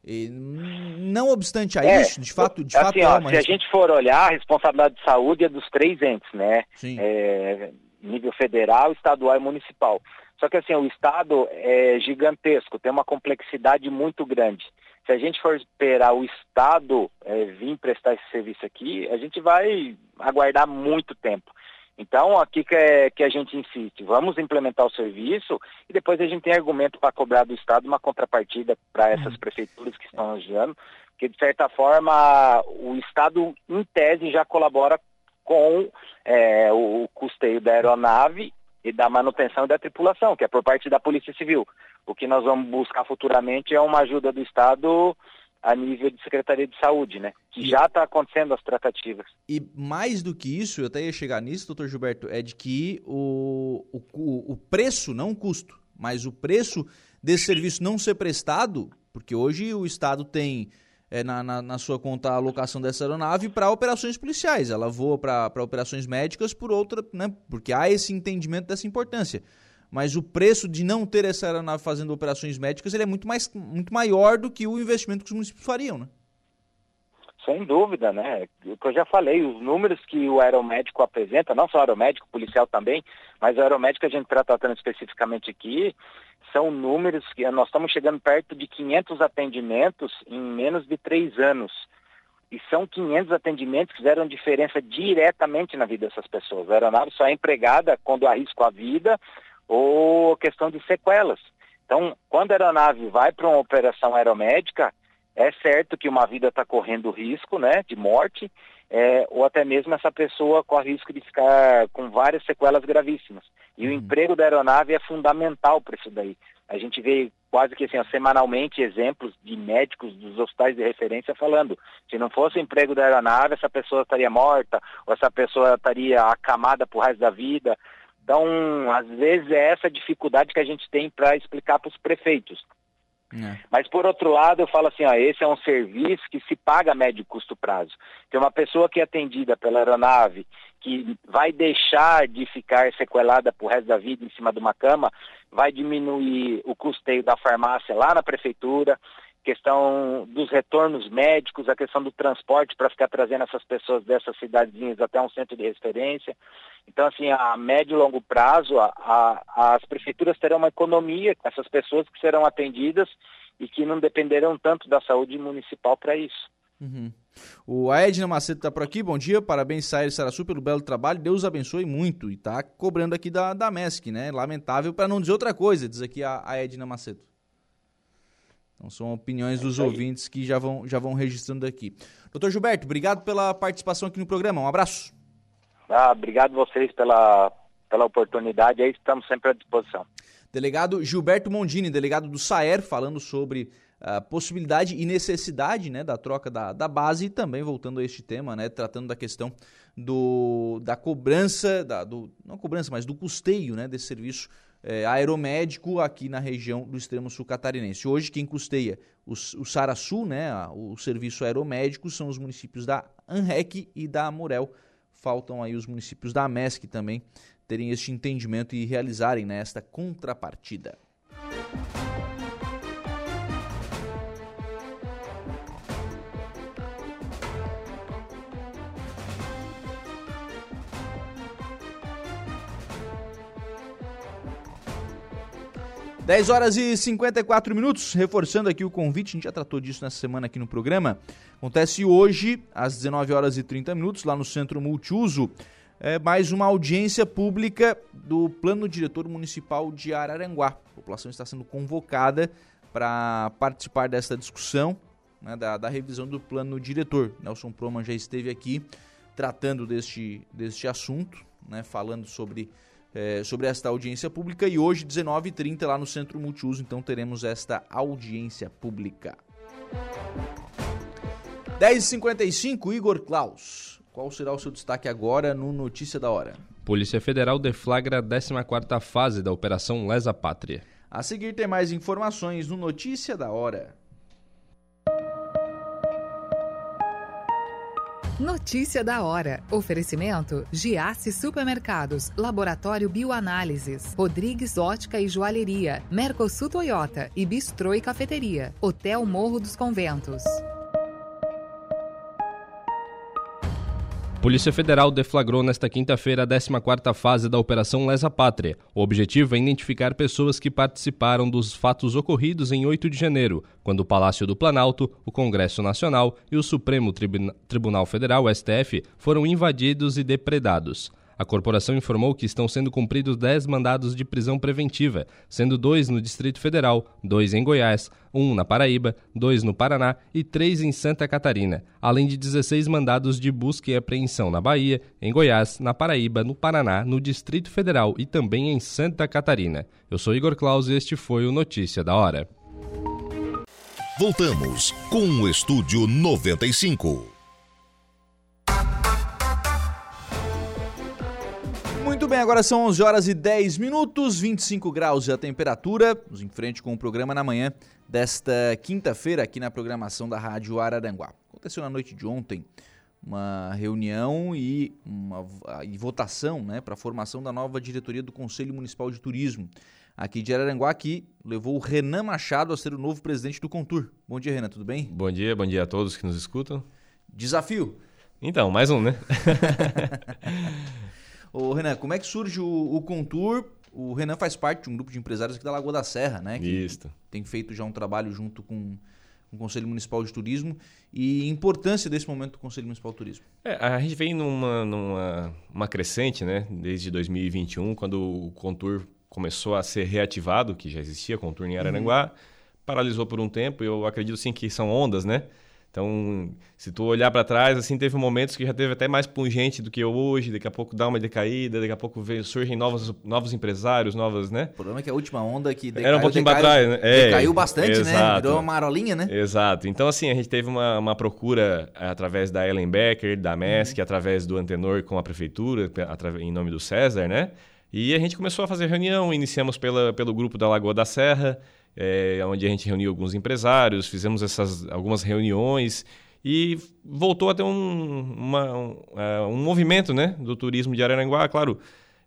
e, não obstante a é, isso, de fato, de assim, fato ó, é uma... Se a gente for olhar, a responsabilidade de saúde é dos três entes, né? Sim. É, nível federal, estadual e municipal. Só que assim, o Estado é gigantesco, tem uma complexidade muito grande. Se a gente for esperar o Estado é, vir prestar esse serviço aqui, a gente vai aguardar muito tempo. Então, aqui que, é, que a gente insiste, vamos implementar o serviço e depois a gente tem argumento para cobrar do Estado uma contrapartida para essas uhum. prefeituras que estão ajudando, que de certa forma o Estado, em tese, já colabora com é, o custeio da aeronave e da manutenção da tripulação, que é por parte da Polícia Civil. O que nós vamos buscar futuramente é uma ajuda do Estado a nível de Secretaria de Saúde, né? Que e, já está acontecendo as tratativas. E mais do que isso, eu até ia chegar nisso, doutor Gilberto, é de que o, o, o preço, não o custo, mas o preço desse serviço não ser prestado, porque hoje o Estado tem é, na, na, na, sua conta a alocação dessa aeronave para operações policiais. Ela voa para operações médicas por outra, né? Porque há esse entendimento dessa importância mas o preço de não ter essa aeronave fazendo operações médicas ele é muito, mais, muito maior do que o investimento que os municípios fariam, né? Sem dúvida, né? O que eu já falei, os números que o aeromédico apresenta, não só o aeromédico, o policial também, mas o aeromédico a gente está tratando especificamente aqui, são números que nós estamos chegando perto de 500 atendimentos em menos de três anos. E são 500 atendimentos que fizeram diferença diretamente na vida dessas pessoas. A aeronave só é empregada quando há risco à vida ou questão de sequelas. Então, quando a aeronave vai para uma operação aeromédica, é certo que uma vida está correndo risco né, de morte, é, ou até mesmo essa pessoa corre risco de ficar com várias sequelas gravíssimas. E uhum. o emprego da aeronave é fundamental para isso daí. A gente vê quase que assim, ó, semanalmente exemplos de médicos dos hospitais de referência falando, se não fosse o emprego da aeronave, essa pessoa estaria morta, ou essa pessoa estaria acamada por resto da vida. Então, às vezes é essa dificuldade que a gente tem para explicar para os prefeitos. É. Mas por outro lado, eu falo assim, ó, esse é um serviço que se paga a médio e custo prazo. Tem uma pessoa que é atendida pela aeronave, que vai deixar de ficar sequelada por resto da vida em cima de uma cama, vai diminuir o custeio da farmácia lá na prefeitura, questão dos retornos médicos, a questão do transporte para ficar trazendo essas pessoas dessas cidadezinhas até um centro de referência. Então, assim, a médio e longo prazo, a, a, as prefeituras terão uma economia com essas pessoas que serão atendidas e que não dependerão tanto da saúde municipal para isso. Uhum. O Aedna Macedo está por aqui, bom dia, parabéns Sair Saraçu pelo belo trabalho, Deus abençoe muito, e está cobrando aqui da, da MESC, né, lamentável para não dizer outra coisa, diz aqui a, a Edna Macedo. Então são opiniões dos ouvintes que já vão, já vão registrando aqui. Doutor Gilberto, obrigado pela participação aqui no programa. Um abraço. Ah, obrigado vocês pela, pela oportunidade. Aí estamos sempre à disposição. Delegado Gilberto Mondini, delegado do SAER, falando sobre a possibilidade e necessidade né, da troca da, da base e também voltando a este tema, né, tratando da questão do, da cobrança, da, do, não cobrança, mas do custeio né, desse serviço é, aeromédico aqui na região do extremo sul catarinense. Hoje quem custeia o, o né, o serviço aeromédico, são os municípios da ANREC e da Amurel. Faltam aí os municípios da MESC também terem este entendimento e realizarem né, esta contrapartida. 10 horas e 54 minutos, reforçando aqui o convite, a gente já tratou disso nessa semana aqui no programa. Acontece hoje, às 19 horas e 30 minutos, lá no Centro Multiuso, é, mais uma audiência pública do Plano Diretor Municipal de Araranguá. A população está sendo convocada para participar dessa discussão, né, da, da, revisão do plano diretor. Nelson Proman já esteve aqui tratando deste, deste assunto, né, falando sobre é, sobre esta audiência pública e hoje, 19h30, lá no Centro Multiuso, então teremos esta audiência pública. 10h55, Igor Klaus. Qual será o seu destaque agora no Notícia da Hora? Polícia Federal deflagra a 14ª fase da Operação Lesa Pátria. A seguir tem mais informações no Notícia da Hora. Notícia da hora. Oferecimento: Giasse Supermercados, Laboratório Bioanálises, Rodrigues Ótica e Joalheria, Mercosul Toyota e Bistrô e Cafeteria, Hotel Morro dos Conventos. Polícia Federal deflagrou nesta quinta-feira a 14ª fase da Operação Lesa Pátria. O objetivo é identificar pessoas que participaram dos fatos ocorridos em 8 de janeiro, quando o Palácio do Planalto, o Congresso Nacional e o Supremo Tribunal Federal, STF, foram invadidos e depredados. A corporação informou que estão sendo cumpridos 10 mandados de prisão preventiva, sendo dois no Distrito Federal, dois em Goiás, um na Paraíba, dois no Paraná e três em Santa Catarina, além de 16 mandados de busca e apreensão na Bahia, em Goiás, na Paraíba, no Paraná, no Distrito Federal e também em Santa Catarina. Eu sou Igor Claus e este foi o Notícia da Hora. Voltamos com o Estúdio 95. Bem, agora são 11 horas e 10 minutos, 25 graus a temperatura. Vamos em frente com o programa na manhã desta quinta-feira aqui na programação da Rádio Araranguá. Aconteceu na noite de ontem uma reunião e uma e votação né, para a formação da nova diretoria do Conselho Municipal de Turismo aqui de Araranguá, que levou o Renan Machado a ser o novo presidente do Contur. Bom dia, Renan, tudo bem? Bom dia, bom dia a todos que nos escutam. Desafio. Então, mais um, né? <laughs> Ô, Renan, como é que surge o, o Contour? O Renan faz parte de um grupo de empresários aqui da Lagoa da Serra, né? Que Isso. Tem feito já um trabalho junto com, o Conselho Municipal de Turismo e importância desse momento do Conselho Municipal de Turismo. É, a gente vem numa, numa uma crescente, né? Desde 2021, quando o Contour começou a ser reativado, que já existia Contour em Araranguá, uhum. paralisou por um tempo. Eu acredito sim que são ondas, né? Então, se tu olhar para trás, assim, teve momentos que já teve até mais pungente do que hoje, daqui a pouco dá uma decaída, daqui a pouco vem, surgem novos, novos empresários, novas, né? O problema é que a última onda que decaiu, Era um pouquinho para trás, né? É, decaiu bastante, né? exato. né? Virou uma marolinha, né? Exato. Então, assim, a gente teve uma, uma procura através da Ellen Becker, da MESC, uhum. através do Antenor com a prefeitura, em nome do César, né? E a gente começou a fazer reunião, iniciamos pela, pelo grupo da Lagoa da Serra, é, onde a gente reuniu alguns empresários, fizemos essas algumas reuniões e voltou a ter um, uma, um, uh, um movimento né, do turismo de Araranguá. Claro,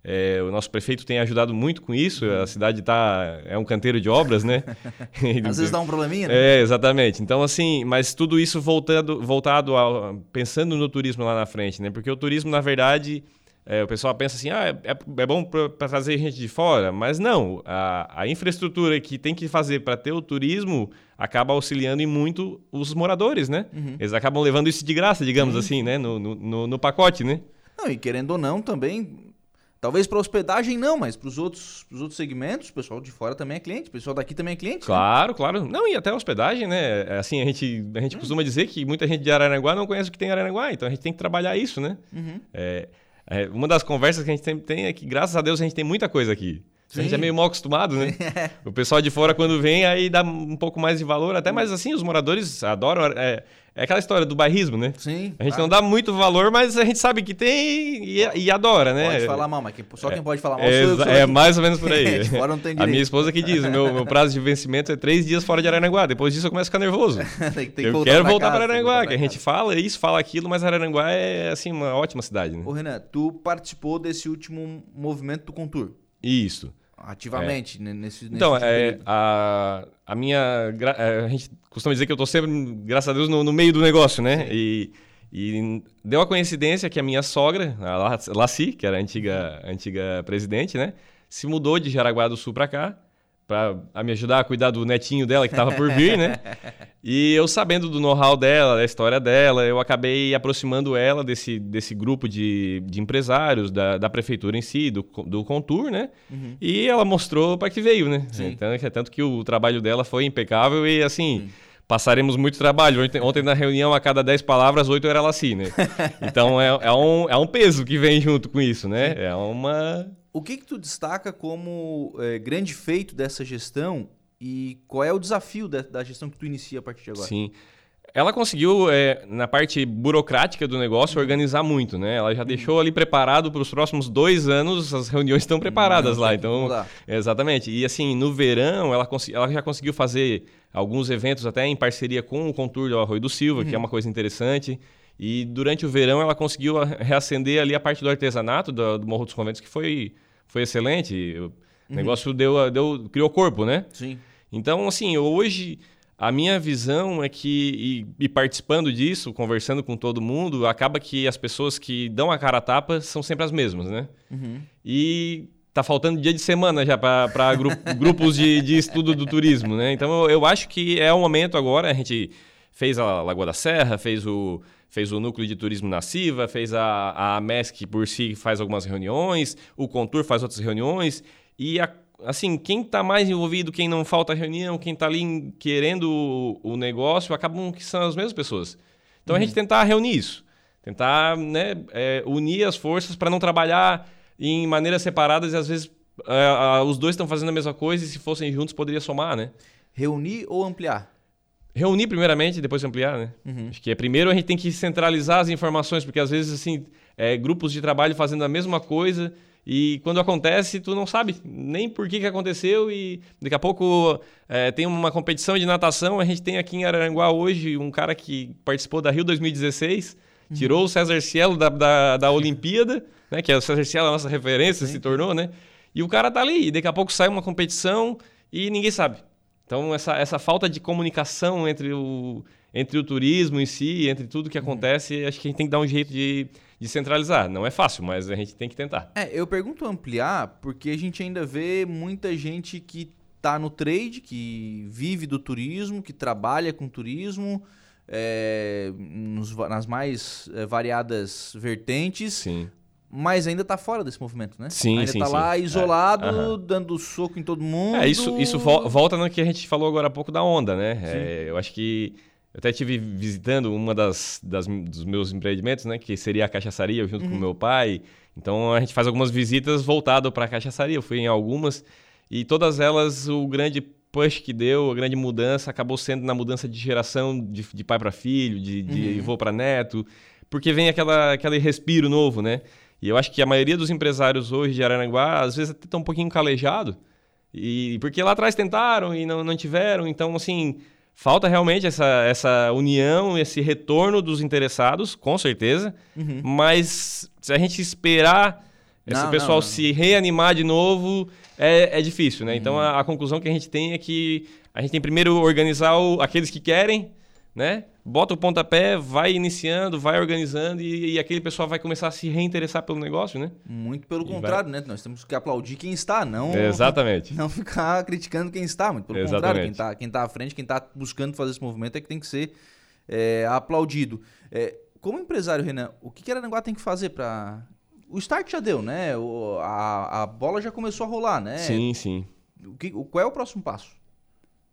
é, o nosso prefeito tem ajudado muito com isso. A cidade tá, é um canteiro de obras, né? <laughs> Às vezes dá um probleminha, né? É, exatamente. Então, assim, mas tudo isso voltado, voltado a, pensando no turismo lá na frente, né? Porque o turismo, na verdade, é, o pessoal pensa assim, ah, é, é bom para trazer gente de fora, mas não. A, a infraestrutura que tem que fazer para ter o turismo acaba auxiliando em muito os moradores, né? Uhum. Eles acabam levando isso de graça, digamos uhum. assim, né? No, no, no, pacote, né? Não, e querendo ou não, também. Talvez para hospedagem não, mas para os outros, outros segmentos, o pessoal de fora também é cliente, o pessoal daqui também é cliente. Claro, né? claro. Não, e até a hospedagem, né? É assim, a gente, a gente uhum. costuma dizer que muita gente de Araranguá não conhece o que tem em Araranguá, então a gente tem que trabalhar isso, né? Uhum. É, é, uma das conversas que a gente sempre tem é que, graças a Deus, a gente tem muita coisa aqui. Sim. A gente é meio mal acostumado, né? <laughs> o pessoal de fora, quando vem, aí dá um pouco mais de valor. Até mais assim, os moradores adoram. É, é aquela história do bairrismo, né? Sim. A gente não dá muito valor, mas a gente sabe que tem e, e adora, né? Pode falar mal, mas só quem pode falar mal é, sou eu. É mais ou menos por aí. <laughs> fora não tem direito. A minha esposa que diz, meu, meu prazo de vencimento é três dias fora de Araranguá. Depois disso eu começo a ficar nervoso. <laughs> tem, tem eu quero voltar para Araranguá, que a gente fala isso, fala aquilo, mas Araranguá é, assim, uma ótima cidade, né? Ô, Renan, tu participou desse último movimento do Contour. Isso ativamente é. nesse, nesse Então, é, a, a minha. É, a gente costuma dizer que eu estou sempre, graças a Deus, no, no meio do negócio, né? E, e, deu a coincidência que a minha sogra, a Laci, que era a antiga, a antiga presidente, né? Se mudou de Jaraguá do Sul para cá para me ajudar a cuidar do netinho dela que estava por vir, né? <laughs> E eu sabendo do know-how dela, da história dela, eu acabei aproximando ela desse, desse grupo de, de empresários, da, da prefeitura em si, do, do Contour, né? Uhum. E ela mostrou para que veio, né? Então, é tanto que o trabalho dela foi impecável e assim. Sim. Passaremos muito trabalho. Ontem, ontem, na reunião, a cada 10 palavras, 8 era ela assim, né? <laughs> Então é, é, um, é um peso que vem junto com isso, né? Sim. É uma o que, que tu destaca como é, grande feito dessa gestão e qual é o desafio da, da, gestão que tu inicia a partir de agora? Sim. Ela conseguiu, é, na parte burocrática do negócio, organizar muito, né? Ela já uhum. deixou ali preparado para os próximos dois anos, as reuniões estão preparadas lá. Então, exatamente. E assim, no verão, ela, ela já conseguiu fazer alguns eventos até em parceria com o Contour do Arroio do Silva, uhum. que é uma coisa interessante. E durante o verão ela conseguiu reacender ali a parte do artesanato do, do Morro dos Conventos, que foi foi excelente. O uhum. negócio deu, deu, criou corpo, né? Sim. Então, assim, hoje a minha visão é que, e, e, participando disso, conversando com todo mundo, acaba que as pessoas que dão a cara a tapa são sempre as mesmas, né? Uhum. E tá faltando dia de semana já para grup, <laughs> grupos de, de estudo do turismo, né? Então eu, eu acho que é o momento agora, a gente fez a Lagoa da Serra, fez o, fez o núcleo de turismo na Siva, fez a, a MESC por si faz algumas reuniões, o Contour faz outras reuniões, e a, assim, quem está mais envolvido, quem não falta reunião, quem está ali querendo o, o, negócio, acabam que são as mesmas pessoas. Então uhum. a gente uhum. tentar reunir isso, tentar né, é, unir as forças para não trabalhar em maneiras separadas e às vezes é, os dois estão fazendo a mesma coisa e se fossem juntos poderia somar, né? Reunir ou ampliar? Reunir primeiramente, depois ampliar, né? Uhum. Acho que é, primeiro a gente tem que centralizar as informações, porque às vezes, assim, é, grupos de trabalho fazendo a mesma coisa e quando acontece, tu não sabe nem por que, que aconteceu e daqui a pouco é, tem uma competição de natação, a gente tem aqui em Araranguá hoje um cara que participou da Rio 2016, uhum. tirou o César Cielo da, da, da Olimpíada, né? Que é o César Cielo, a nossa referência, Sim. se tornou, né? E o cara tá ali, e daqui a pouco sai uma competição e ninguém sabe. Então, essa, essa falta de comunicação entre o, entre o turismo em si, entre tudo que uhum. acontece, uhum. acho que a gente tem que dar um jeito de, de centralizar. Não é fácil, mas a gente tem que tentar. É, eu pergunto ampliar porque a gente ainda vê muita gente que está no trade, que vive do turismo, que trabalha com turismo, é, nos, nas mais é, variadas vertentes. Sim. Mas ainda está fora desse movimento, né? Sim, ainda sim, tá sim. lá isolado, É, dando soco em todo mundo. É, isso, isso vol- volta no que a gente falou agora há pouco da onda, né? É, eu acho que eu até estive visitando uma das, das- dos meus empreendimentos, né? Que seria a cachaçaria, junto com o meu pai. Então a gente faz algumas visitas voltado para a cachaçaria. Eu fui em algumas e todas elas o grande push que deu, a grande mudança acabou sendo na mudança de geração de, de pai para filho, de, de avô para neto, porque vem aquela, aquele respiro novo, né? E eu acho que a maioria dos empresários hoje de Araranguá, às vezes até tá um pouquinho calejado, e porque lá atrás tentaram e não, não tiveram, então assim, falta realmente essa, essa união, esse retorno dos interessados, com certeza, mas se a gente esperar esse Não, pessoal não, não. se reanimar de novo, é, é difícil, né? Então a, a conclusão que a gente tem é que a gente tem primeiro organizar o- aqueles que querem, né? Bota o pontapé, vai iniciando, vai organizando e, e aquele pessoal vai começar a se reinteressar pelo negócio, né? Muito pelo E vai- contrário, né? Nós temos que aplaudir quem está, não Exatamente. <laughs> não ficar criticando quem está. Muito pelo contrário, Exatamente. quem está quem tá à frente, quem está buscando fazer esse movimento é que tem que ser é, aplaudido. É, como empresário, Renan, o que que Araranguá tem que fazer para... O start já deu, né? O- a, a bola já começou a rolar, né? Sim, sim. O que, o, qual é o próximo passo?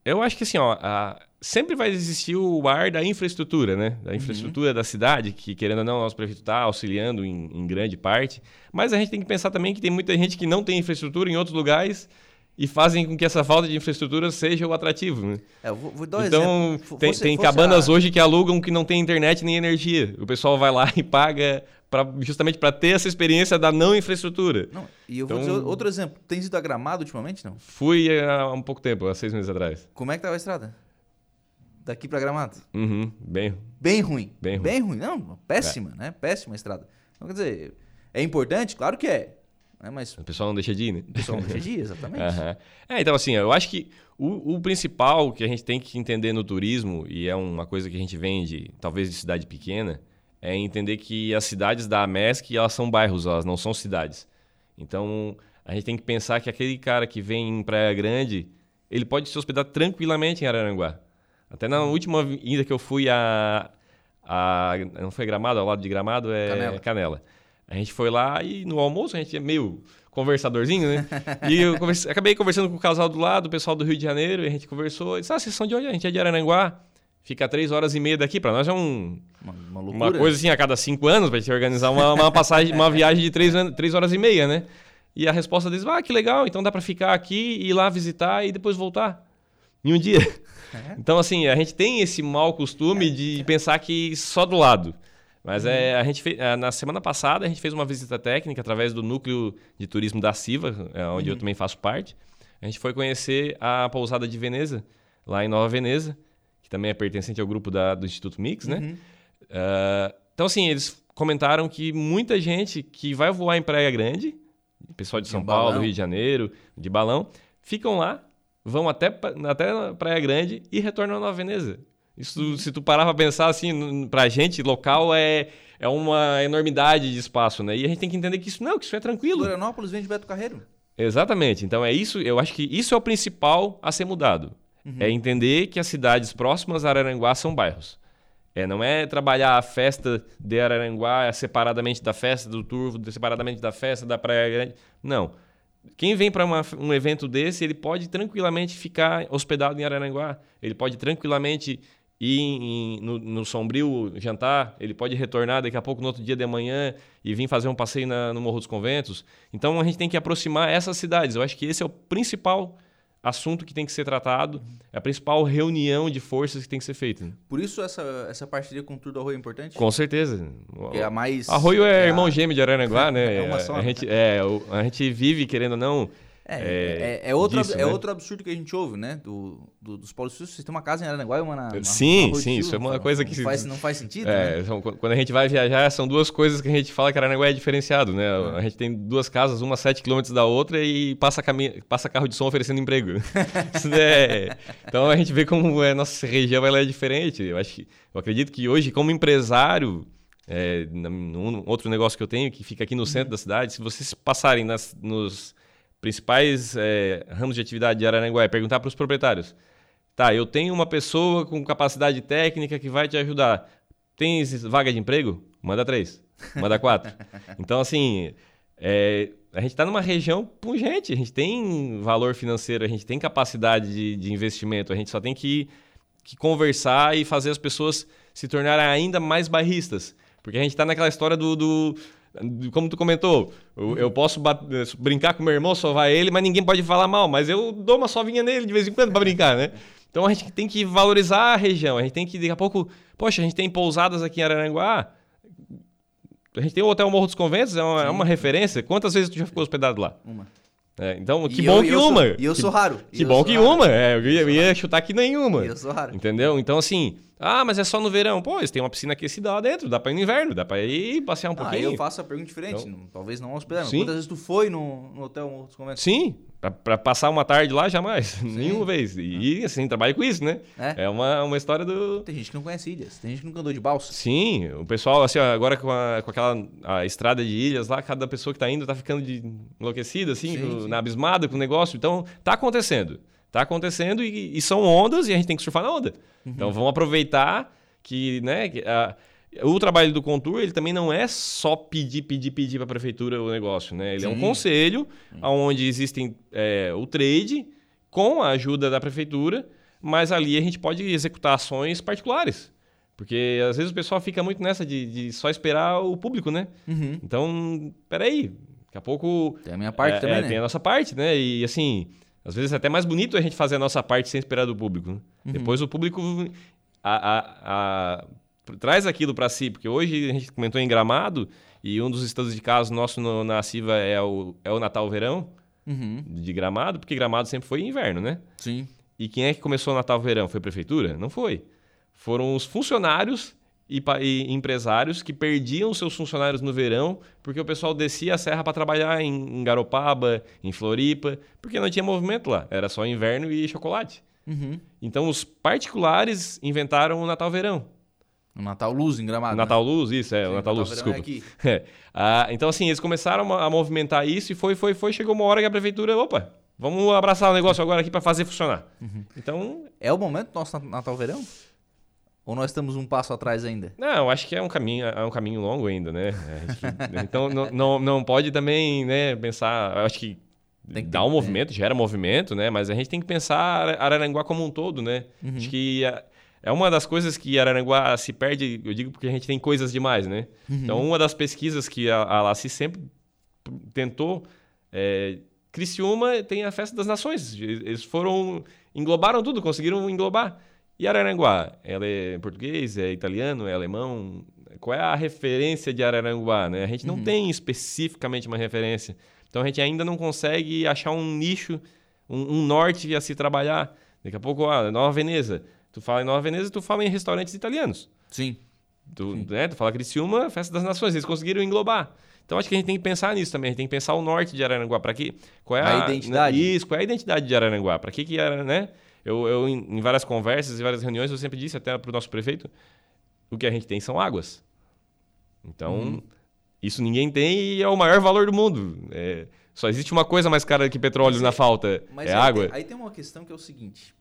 Eu acho que assim, ó, a- sempre vai existir o ar da infraestrutura, né? Da infraestrutura da cidade, que querendo ou não, o nosso prefeito está auxiliando em, em grande parte. Mas a gente tem que pensar também que tem muita gente que não tem infraestrutura em outros lugares e fazem com que essa falta de infraestrutura seja o atrativo, né? É, eu vou, vou dar um então, exemplo. Tem, fosse- tem fosse cabanas a- hoje que alugam que não tem internet nem energia. O pessoal vai lá <laughs> e paga pra, justamente para ter essa experiência da não infraestrutura. Não, e eu vou Então- dizer outro exemplo. Tem ido a Gramado ultimamente, não? Fui há um pouco tempo, há seis meses atrás. Como é que tava a estrada? Daqui pra Gramado? Uhum, bem. Bem ruim. Bem ruim. É. ruim. Não, péssima, né? Péssima estrada. Então, quer dizer, é importante? Claro que é. Né? Mas O pessoal não deixa de ir, né? o pessoal não deixa de ir, exatamente. <laughs> Aham. É, então assim, eu acho que o, o principal que a gente tem que entender no turismo, e é uma coisa que a gente vende, talvez de cidade pequena, é entender que as cidades da AMESC, elas são bairros, elas não são cidades. Então, a gente tem que pensar que aquele cara que vem em Praia Grande, ele pode se hospedar tranquilamente em Araranguá. Até na última ida que eu fui a, a não foi Gramado, ao lado de Gramado é Canela. Canela. A gente foi lá e no almoço a gente é meio conversadorzinho, né? <laughs> e eu converse- acabei conversando com o casal do lado, o pessoal do Rio de Janeiro, e a gente conversou. E disse, ah, vocês são de onde? A gente é de Araranguá. Fica três horas e meia daqui. Pra nós é um, Uma, uma loucura. uma coisa assim, a cada cinco anos, pra gente organizar uma, uma passagem, uma viagem de três, três horas e meia, né? E a resposta deles, ah, que legal, então dá pra ficar aqui, ir lá visitar e depois voltar. Em um dia. Então, assim, a gente tem esse mau costume de pensar que só do lado. Mas é, a gente fez, é, na semana passada a gente fez uma visita técnica através do núcleo de turismo da Siva, é, onde eu também faço parte. A gente foi conhecer a pousada de Veneza, lá em Nova Veneza, que também é pertencente ao grupo da- do Instituto Mix, né? Ah, então, assim, eles comentaram que muita gente que vai voar em Praia Grande, pessoal de De São Paulo, balão. Rio de Janeiro, de balão, ficam lá, vão até, até Praia Grande e retornam Nova Veneza. Isso, se tu parar pra pensar assim, pra gente, local é, é uma enormidade de espaço, né? E a gente tem que entender que isso não, que isso é tranquilo. Florianópolis vem de Beto Carreiro. Exatamente. Então é isso, eu acho que isso é o principal a ser mudado. É entender que as cidades próximas a Araranguá são bairros. É, não é trabalhar a festa de Araranguá separadamente da festa do Turvo, separadamente da festa da Praia Grande. Não. Quem vem para um evento desse, ele pode tranquilamente ficar hospedado em Araranguá. Ele pode tranquilamente ir em- no, no Sombrio jantar, ele pode retornar daqui a pouco no outro dia de manhã e vir fazer um passeio na- no Morro dos Conventos. Então a gente tem que aproximar essas cidades. Eu acho que esse é o principal assunto que tem que ser tratado, é a principal reunião de forças que tem que ser feita. né? Por isso essa, essa parceria com o Tour do Arroio é importante? Com certeza. Que é a mais... Arroio é, a- irmão gêmeo de Araranguá, né? <laughs> É uma só, a, né? gente, é, a gente vive, querendo ou não. É, é, é, é outro, disso, é né? outro absurdo que a gente ouve, né? Do, do- dos suíços. Vocês têm uma casa em Araranguá e uma na. na- Sim, na sim, isso é uma Não- coisa não que- Faz, não faz sentido, né? É, são- quando a gente vai viajar, são duas coisas que a gente fala que Aranaguá é diferenciado, né? A gente tem duas casas, uma a 7 km da outra e passa, cami- passa carro de som oferecendo emprego. <laughs> Isso é- Então a gente vê como a nossa região ela é diferente. Eu, acho que, eu acredito que hoje, como empresário, é, num outro negócio que eu tenho, que fica aqui no centro da cidade, se vocês passarem nas- nos principais é, ramos de atividade de Araranguá é perguntar para os proprietários. Tá, eu tenho uma pessoa com capacidade técnica que vai te ajudar. Tem vaga de emprego? Manda três. Manda quatro. <laughs> então, assim, é, a gente está numa região pungente, a gente tem valor financeiro, a gente tem capacidade de, de investimento, a gente só tem que, que, conversar e fazer as pessoas se tornarem ainda mais bairristas. Porque a gente está naquela história do, do, Como tu comentou, eu, eu posso bater, brincar com meu irmão, sovar ele, mas ninguém pode falar mal, mas eu dou uma sovinha nele de vez em quando para brincar, né? Então a gente tem que valorizar a região, a gente tem que, daqui a pouco, poxa, a gente tem pousadas aqui em Araranguá, a gente tem o Hotel Morro dos Conventos, é uma, é uma referência. Quantas vezes tu já ficou hospedado lá? Uma. É, então, que e bom eu, que uma. Sou, e eu sou raro. Que bom que raro. uma. É, eu ia, eu ia chutar que nenhuma. E eu sou raro. Entendeu? Então, assim, ah, mas é só no verão. Pô, eles têm uma piscina aquecida lá dentro, dá pra ir no inverno, dá pra ir passear um ah, pouquinho. Aí eu faço a pergunta diferente, então, talvez não hospedado. Quantas vezes tu foi no, no Hotel Conventos? Sim, para passar uma tarde lá, jamais. <laughs> Sim. Nenhuma vez. E assim, trabalho com isso, né? É, é uma, uma história do. Tem gente que não conhece ilhas, tem gente que nunca andou de balsa. Sim, o pessoal, assim, agora com, a, com aquela a estrada de ilhas lá, cada pessoa que tá indo tá ficando de enlouquecida, assim, sim, com, sim. na abismada com o negócio. Então, tá acontecendo. Tá acontecendo e, e, são ondas e a gente tem que surfar na onda. Uhum. Então, vamos aproveitar que, né, que, a, o trabalho do Contour, ele também não é só pedir, pedir, pedir para a prefeitura o negócio, né? Ele Sim. é um conselho Sim. onde existem é, o trade com a ajuda da prefeitura, mas ali a gente pode executar ações particulares. Porque às vezes o pessoal fica muito nessa de, de só esperar o público, né? Uhum. Então, peraí, daqui a pouco... Tem a minha parte é, também, é, né? Tem a nossa parte, né? E assim, às vezes é até mais bonito a gente fazer a nossa parte sem esperar do público. Né? Uhum. Depois o público... A, a, a traz aquilo para si, porque hoje a gente comentou em Gramado e um dos estudos de caso nosso no, na CIVA é o, é o Natal-Verão uhum. de Gramado, porque Gramado sempre foi inverno, né? Sim. E quem é que começou o Natal-Verão? Foi a prefeitura? Não foi. Foram os funcionários e, e, empresários que perdiam seus funcionários no verão porque o pessoal descia a serra para trabalhar em, em, Garopaba, em Floripa, porque não tinha movimento lá, era só inverno e chocolate. Uhum. Então os particulares inventaram o Natal-Verão. O Natal Luz em Gramado. Natal né? Luz, isso, é, Sim, o Natal, Luz, desculpa. <laughs> É. Ah, então, assim, eles começaram a movimentar isso e foi, foi, foi. Chegou uma hora que a prefeitura, opa, vamos abraçar o negócio agora aqui para fazer funcionar. Uhum. Então. É o momento do nosso Natal Verão? Ou nós estamos um passo atrás ainda? Não, acho que é um caminho, é um caminho longo ainda, né? <laughs> Então não, não, não pode também né, pensar. Acho que, que dá um movimento, gera movimento, né? Mas a gente tem que pensar Araranguá como um todo, né? Uhum. Acho que é uma das coisas que Araranguá se perde, eu digo porque a gente tem coisas demais, né? Uhum. Então, uma das pesquisas que a, a Laci sempre tentou. É, Criciúma tem a Festa das Nações. Eles foram. englobaram tudo, conseguiram englobar. E Araranguá? Ela é português, é italiano, é alemão? Qual é a referência de Araranguá? Né? A gente não uhum. tem especificamente uma referência. Então a gente ainda não consegue achar um nicho, um, um norte a se trabalhar. Daqui a pouco, ah, Nova Veneza. Tu fala em Nova Veneza, tu fala em restaurantes italianos. Sim. Tu, Sim. Né, tu fala Criciúma, Festa das Nações. Eles conseguiram englobar. Então acho que a gente tem que pensar nisso também. A gente tem que pensar o norte de Araranguá. Para que qual é a, a identidade? Isso, qual é a identidade de Araranguá? Para que que era, né? Eu, eu em, várias conversas, em várias reuniões, eu sempre disse até para o nosso prefeito, o que a gente tem são águas. Então, uhum. isso ninguém tem e é o maior valor do mundo. É, só existe uma coisa mais cara que petróleo mas na é, falta, é água. Tem, aí tem uma questão que é o seguinte,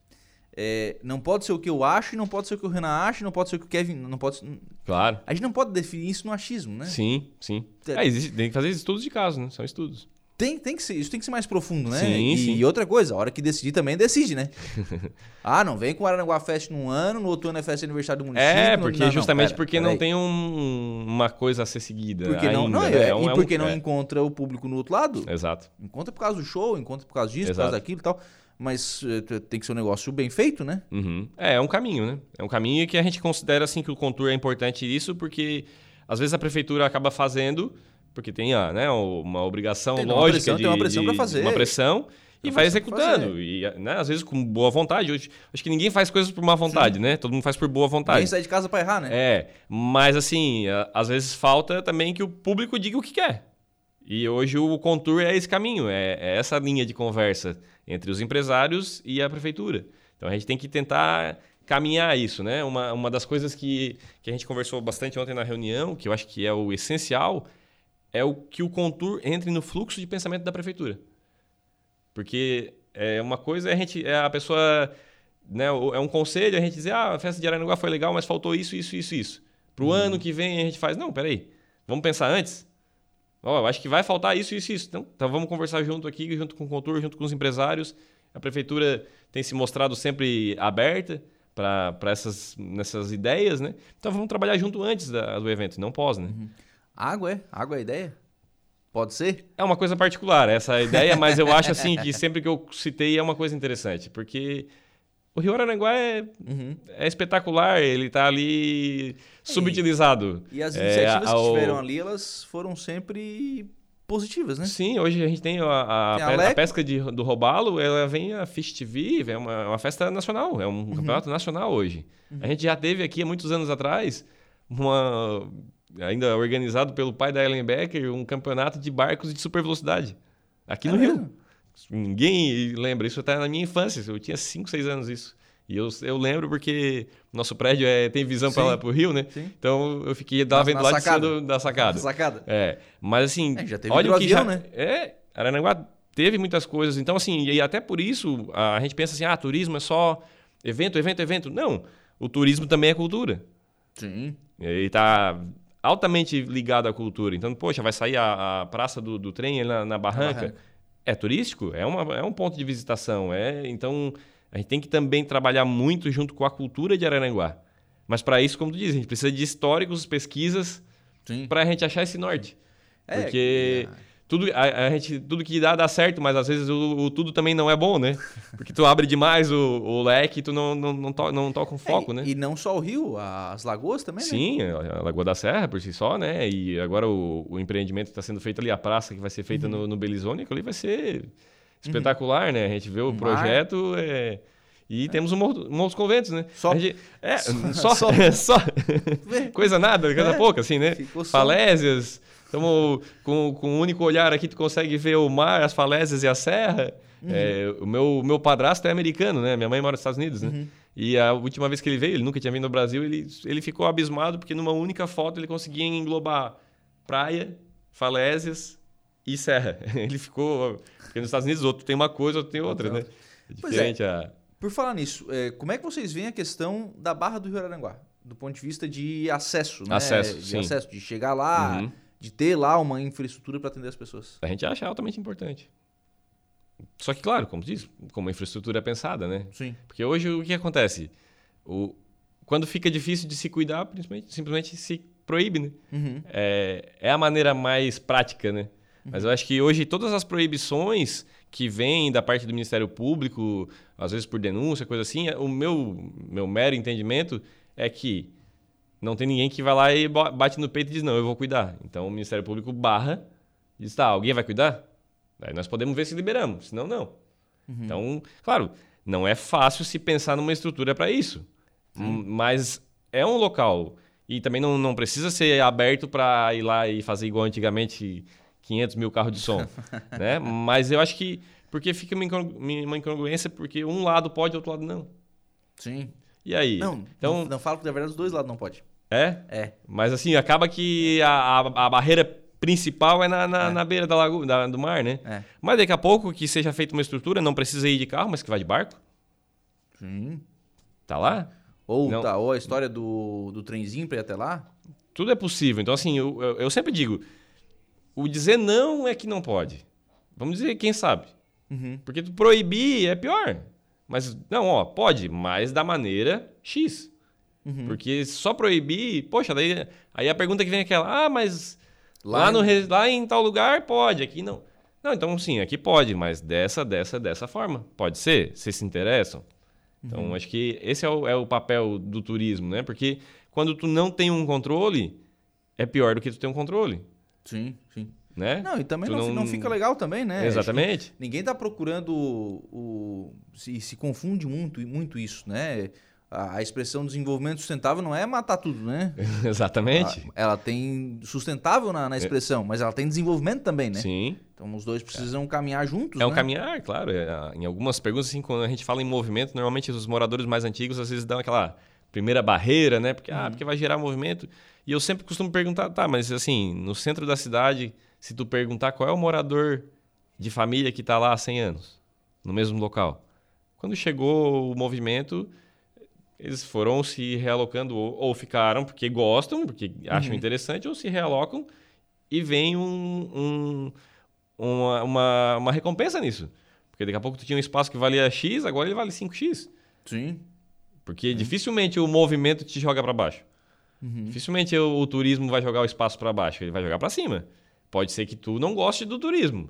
é, não pode ser o que eu acho, não pode ser o que o Renan acha, não pode ser o que o Kevin. Não pode ser... Claro. A gente não pode definir isso no achismo, né? Sim, sim. É, existe, tem que fazer estudos de caso, né? São estudos. Tem, tem que ser, isso tem que ser mais profundo, né? Sim, e, sim. e outra coisa, a hora que decidir também decide, né? <laughs> ah, não vem com o Aranguá Fest num ano, no outro ano é festa aniversário do município. É, porque não, justamente não, pera, porque pera não tem um, uma coisa a ser seguida. Porque ainda, não, não né? é, é um, e porque é um, não é. encontra o público no outro lado. Exato. Encontra por causa do show, encontra por causa disso, Exato. por causa daquilo e tal mas uh, tem que ser um negócio bem feito, né? Uhum. É, é um caminho, né? É um caminho que a gente considera assim que o contour é importante isso, porque às vezes a prefeitura acaba fazendo, porque tem a, né, uma obrigação tem lógica pressão, de, tem uma pressão para fazer. Uma pressão e vai executando. E, né, às vezes com boa vontade. Hoje, acho que ninguém faz coisas por má vontade, Sim. né? Todo mundo faz por boa vontade. Ninguém sai de casa para errar, né? É, mas assim, às vezes falta também que o público diga o que quer. E hoje o Contour é esse caminho, é, é essa linha de conversa entre os empresários e a prefeitura. Então a gente tem que tentar caminhar isso, né? Uma, uma das coisas que, que a gente conversou bastante ontem na reunião, que eu acho que é o essencial, é o que o Contour entre no fluxo de pensamento da prefeitura. Porque é uma coisa é a gente é a pessoa né, é um conselho a gente dizer ah a festa de Araranguá foi legal mas faltou isso isso isso isso para o uhum. ano que vem a gente faz não peraí vamos pensar antes ó oh, eu acho que vai faltar isso isso isso então, então vamos conversar junto aqui junto com o contor junto com os empresários a prefeitura tem se mostrado sempre aberta para essas nessas ideias né então vamos trabalhar junto antes da, do evento não pós né uhum. Água é água é a ideia Pode ser? É uma coisa particular essa ideia, mas eu acho assim que sempre que eu citei é uma coisa interessante, porque o Rio Araranguá é, uhum. é espetacular, ele está ali subutilizado. E as iniciativas é, que estiveram ali, elas foram sempre positivas, né? Sim, hoje a gente tem a, a, tem a, a pesca de, do robalo, ela vem a Fish TV, é uma, uma festa nacional, é um uhum. campeonato nacional hoje. Uhum. A gente já teve aqui há muitos anos atrás uma ainda organizado pelo pai da Ellen Becker, um campeonato de barcos de super velocidade aqui é no mesmo? Rio. Ninguém lembra, isso está na minha infância, eu tinha 5, 6 anos isso. E eu, eu lembro porque nosso prédio é, tem visão para o rio, né? Sim. Então eu fiquei lá vendo lá de cima da sacada. sacada. É, mas assim, é, já teve olha o que avião, já, né? É, Aranaguá teve muitas coisas. Então assim, e até por isso a gente pensa assim, ah, turismo é só evento, evento, evento. Não, o turismo também é cultura. Sim. E tá altamente ligado à cultura. Então, poxa, vai sair a, a praça do, do trem na, na barranca. barranca. É turístico? É, uma, é um ponto de visitação. É, então, a gente tem que também trabalhar muito junto com a cultura de Araranguá. Mas para isso, como tu diz, a gente precisa de históricos, pesquisas, para a gente achar esse norte. É, Porque... É tudo, a, a, gente, tudo que dá, dá certo, mas às vezes o, o, tudo também não é bom, né? Porque tu abre demais o, o leque e tu não, não, não, to, não toca um foco, é, né? E não só o rio, as lagoas também, Sim, né? a Lagoa da Serra por si só, né? E agora o, o empreendimento que está sendo feito ali, a praça que vai ser feita uhum. no, no Belizone, ali vai ser espetacular, uhum. né? A gente vê o, o projeto... É... E é. temos um, um outros conventos, né? Só. Gente, é, <laughs> só. Só. <laughs> só. <laughs> Coisa nada, coisa é. pouca, assim, né? Falésias, Estamos com, com um único olhar aqui, tu consegue ver o mar, as falésias e a serra. Uhum. É, o meu, meu padrasto é americano, né? Minha mãe mora nos Estados Unidos, né? Uhum. E a última vez que ele veio, ele nunca tinha vindo ao Brasil, ele, ele ficou abismado porque numa única foto ele conseguia englobar praia, falésias e serra. <laughs> Ele ficou... Porque nos Estados Unidos outro tem uma coisa, outro tem outra, né? É diferente é. a... Por falar nisso, é, como é que vocês veem a questão da Barra do Rio Aranguá? Do ponto de vista de acesso, né? Acesso, de sim. acesso, de chegar lá... Uhum de ter lá uma infraestrutura para atender as pessoas. A gente acha altamente importante. Só que, claro, como diz, como a infraestrutura é pensada, né? Sim. Porque hoje o que acontece? O, quando fica difícil de se cuidar, principalmente, simplesmente se proíbe, né? Uhum. É, é a maneira mais prática, né? Uhum. Mas eu acho que hoje todas as proibições que vêm da parte do Ministério Público, às vezes por denúncia, coisa assim, o meu, meu mero entendimento é que não tem ninguém que vai lá e bate no peito e diz, não, eu vou cuidar. Então o Ministério Público barra e diz, tá, alguém vai cuidar? Aí nós podemos ver se liberamos, senão não. Uhum. Então, claro, não é fácil se pensar numa estrutura para isso. Mas é um local. E também não, não precisa ser aberto para ir lá e fazer igual antigamente 500 mil carros de som. <laughs> né? Mas eu acho que. Porque fica uma incongruência, porque um lado pode e outro lado não. Sim. E aí? Não, então, não, não falo que na verdade os dois lados não pode. É? É. Mas assim, acaba que a, a, a barreira principal é na, na, é. na beira da lagoa, da, do mar, né? É. Mas daqui a pouco que seja feita uma estrutura, não precisa ir de carro, mas que vai de barco. Sim. Tá lá? Ou, tá, ou a história do, do trenzinho para ir até lá. Tudo é possível. Então, assim, eu, eu, eu sempre digo: o dizer não é que não pode. Vamos dizer, quem sabe? Uhum. Porque tu proibir é pior. Mas, não, ó, pode, mas da maneira X. Uhum. Porque só proibir, poxa, daí aí a pergunta que vem é aquela, ah, mas lá, lá, no, lá em tal lugar pode, aqui não. Não, então sim, aqui pode, mas dessa, dessa, dessa forma. Pode ser? Vocês se interessam? Então, uhum. acho que esse é o, é o papel do turismo, né? Porque quando tu não tem um controle, é pior do que tu ter um controle. Sim, sim. Né? Não, e também não, não, fica legal também, né? Exatamente. Ninguém está procurando o, o, se, se confunde muito, muito isso, né? A expressão desenvolvimento sustentável não é matar tudo, né? <laughs> Exatamente. Ela, ela, tem sustentável na, na expressão, é. mas ela tem desenvolvimento também, né? Sim. Então os dois precisam é. caminhar juntos. É um né? caminhar, claro. É, em algumas perguntas, assim, quando a gente fala em movimento, normalmente os moradores mais antigos às vezes dão aquela primeira barreira, né? Porque, ah, uhum. porque vai gerar movimento. E eu sempre costumo perguntar, tá, mas assim, no centro da cidade, se tu perguntar qual é o morador de família que está lá há 100 anos, no mesmo local. Quando chegou o movimento, eles foram se realocando ou, ou ficaram porque gostam, porque acham Uhum. interessante, ou se realocam e vem um, um- uma, uma, uma recompensa nisso. Porque daqui a pouco tu tinha um espaço que valia X, agora ele vale 5X. Sim. Porque dificilmente o movimento te joga para baixo. Uhum. Dificilmente o, o turismo vai jogar o espaço para baixo, ele vai jogar para cima. Pode ser que tu não goste do turismo,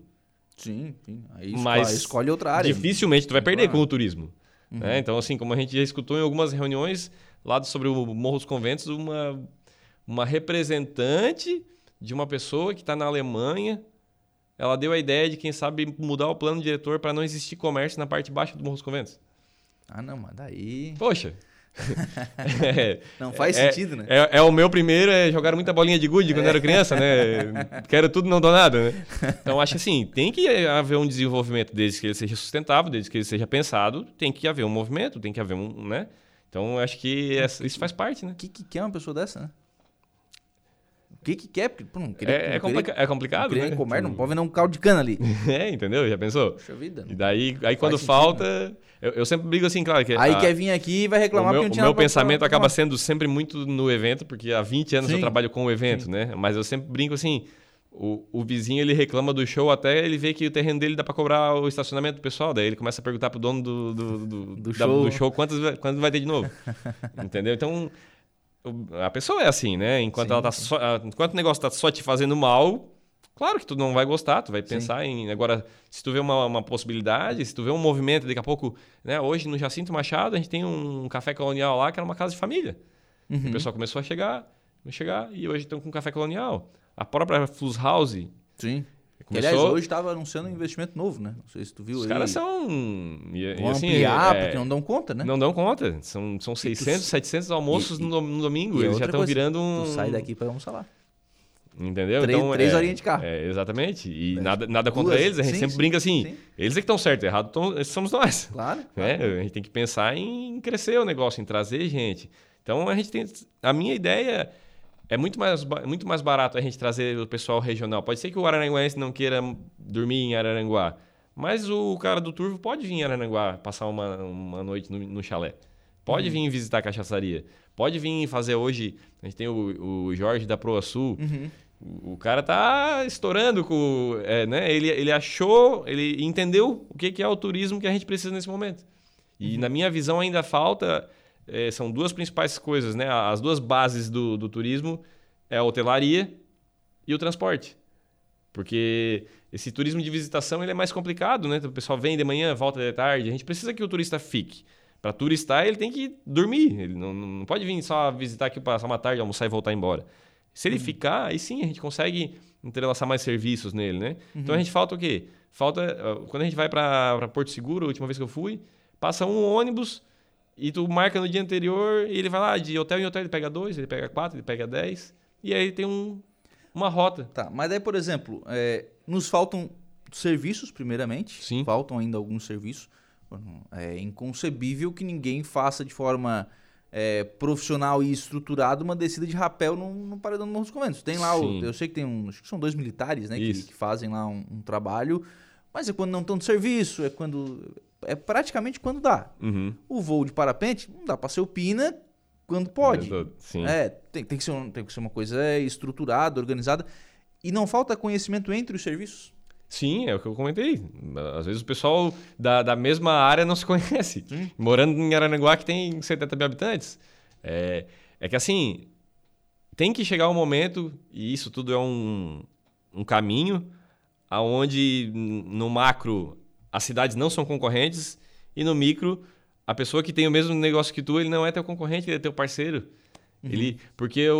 Sim, sim. Aí Mas escolhe, outra área. dificilmente tu vai perder com o turismo. Né? Então, assim, como a gente já escutou em algumas reuniões lá sobre o Morro dos Conventos, uma, uma representante de uma pessoa que está na Alemanha, ela deu a ideia de, quem sabe, mudar o plano diretor para não existir comércio na parte baixa do Morro dos Conventos. Ah, não, mas daí. Poxa! É, <laughs> Não faz é- sentido, né? É, é o meu primeiro, é jogar muita bolinha de gude quando eu era criança, né? <laughs> Quero tudo, não dou nada, né? Então, acho assim, tem que haver um desenvolvimento desde que ele seja sustentável, desde que ele seja pensado, tem que haver um movimento, tem que haver um, né? Então, acho que isso faz parte, né? O que, que quer uma pessoa dessa, né? O que, que quer? Porque, pô, não queria, É, é, não complica- queria, é complicado, não queria né? comer, não Tu- pode vender um caldo de cana ali. <laughs> É, entendeu? Já pensou? Poxa vida. E daí, aí quando sentido, falta... Eu, eu sempre brigo assim, claro que... Aí a- quer vir aqui e vai O reclamar meu, porque não o tinha meu nada pra- pensamento pra- acaba sendo sempre muito no evento, porque há 20 anos eu Sim. trabalho com o evento, né? Mas eu sempre brinco assim, o, o vizinho ele reclama do show até ele ver que o terreno dele dá pra cobrar o estacionamento do pessoal, daí ele começa a perguntar pro dono do, do, do, Do da- show. do show quantos, vai- quantos vai ter de novo. <laughs> Entendeu? Então, o- a pessoa é assim, né? Enquanto, Sim, ela tá só, a- enquanto o negócio tá só te fazendo mal, claro que tu não vai gostar, tu vai Sim. pensar em... Agora, se tu vê uma, uma possibilidade, se tu vê um movimento, daqui a pouco... Né? Hoje, no Jacinto Machado, a gente tem um café colonial lá, que era uma casa de família. Uhum. O pessoal começou a chegar, a chegar, e hoje estão com café colonial. A própria Flus House Sim. Que, começou... aliás, hoje estava anunciando um investimento novo, né? Não sei se tu viu Os aí. caras são... E, Vão e assim, ampliar, é- porque não dão conta, né? não dão conta. São, são 600, 700 almoços e- no, dom- no domingo. E Eles já estão virando um... Tu sai daqui pra almoçar lá. Entendeu? Três- então, três é, horinhas de carro. É, exatamente. E É, nada, nada contra duas. eles. A gente Sim, sempre sim, brinca assim. sim. Eles é que estão certos. Errado tão- somos nós. Claro. <laughs> né? A gente tem que pensar em crescer o negócio, em trazer gente. Então, a gente tem... A minha ideia é muito mais, muito mais barato a gente trazer o pessoal regional. Pode ser que o araranguense não queira dormir em Araranguá. Mas o cara do Turvo pode vir em Araranguá passar uma, uma noite no, no chalé. Pode Uhum. vir visitar a cachaçaria. Pode vir fazer hoje... A gente tem o, o Jorge da Proa Sul. Uhum. O o cara tá estourando com. é, né? ele, ele achou, ele entendeu o que, que é o turismo que a gente precisa nesse momento. E na minha visão ainda falta. É, são duas principais coisas, né? As duas bases do, do turismo é a hotelaria e o transporte. Porque esse turismo de visitação ele é mais complicado, né? O pessoal vem de manhã, volta de tarde. A gente precisa que o turista fique. Para turistar, ele tem que dormir. Ele não, não pode vir só visitar aqui, passar uma tarde, almoçar e voltar embora. Se ele ficar, aí sim a gente consegue entrelaçar mais serviços nele, né? Então a gente falta o quê? Falta. ah, Quando a gente vai para Porto Seguro, a última vez que eu fui, passa um ônibus e tu marca no dia anterior e ele vai lá de hotel em hotel, ele pega dois, ele pega quatro, ele pega dez. E aí tem um, uma rota. Tá, mas daí, por exemplo, é, nos faltam serviços, primeiramente. Sim. Faltam ainda alguns serviços. É inconcebível que ninguém faça de forma é, profissional e estruturada uma descida de rapel no, no paredão do Morro dos Conventos. Tem lá, o, eu sei que tem um, acho que são dois militares, né, que, que fazem lá um, um trabalho, mas é quando não estão de serviço, é quando, é praticamente quando dá. Uhum. O voo de parapente não dá para ser opina quando pode. Sim. É, tem, tem, que ser tem que ser uma coisa estruturada, organizada. E não falta conhecimento entre os serviços. Sim, é o que eu comentei. Às vezes o pessoal da, da mesma área não se <laughs> conhece. Morando em Aranaguá, que tem 70 mil habitantes. É, é que assim, tem que chegar um momento, e isso tudo é um, um caminho, aonde no macro as cidades não são concorrentes, e no micro, a pessoa que tem o mesmo negócio que tu, ele não é teu concorrente, ele é teu parceiro. Ele, porque o,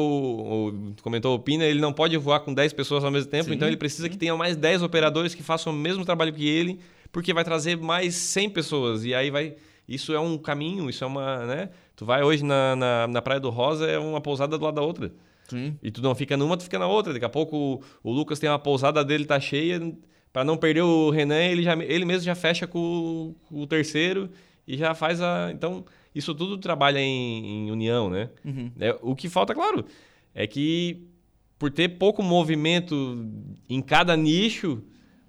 o- comentou o Pina, ele não pode voar com 10 pessoas ao mesmo tempo, Sim, então ele precisa que tenha mais 10 operadores que façam o mesmo trabalho que ele, porque vai trazer mais 100 pessoas. E aí vai. Isso é um caminho, isso é uma. Né? Tu vai hoje na, na, na Praia do Rosa, é uma pousada do lado da outra. Sim. E tu não fica numa, tu fica na outra. Daqui a pouco o, o Lucas tem uma pousada dele, tá cheia. Para não perder o Renan, ele, já, ele mesmo já fecha com, o- terceiro e já faz a. Então, isso tudo trabalha em, em união, né? Uhum. É, o que falta, claro, é que por ter pouco movimento em cada nicho,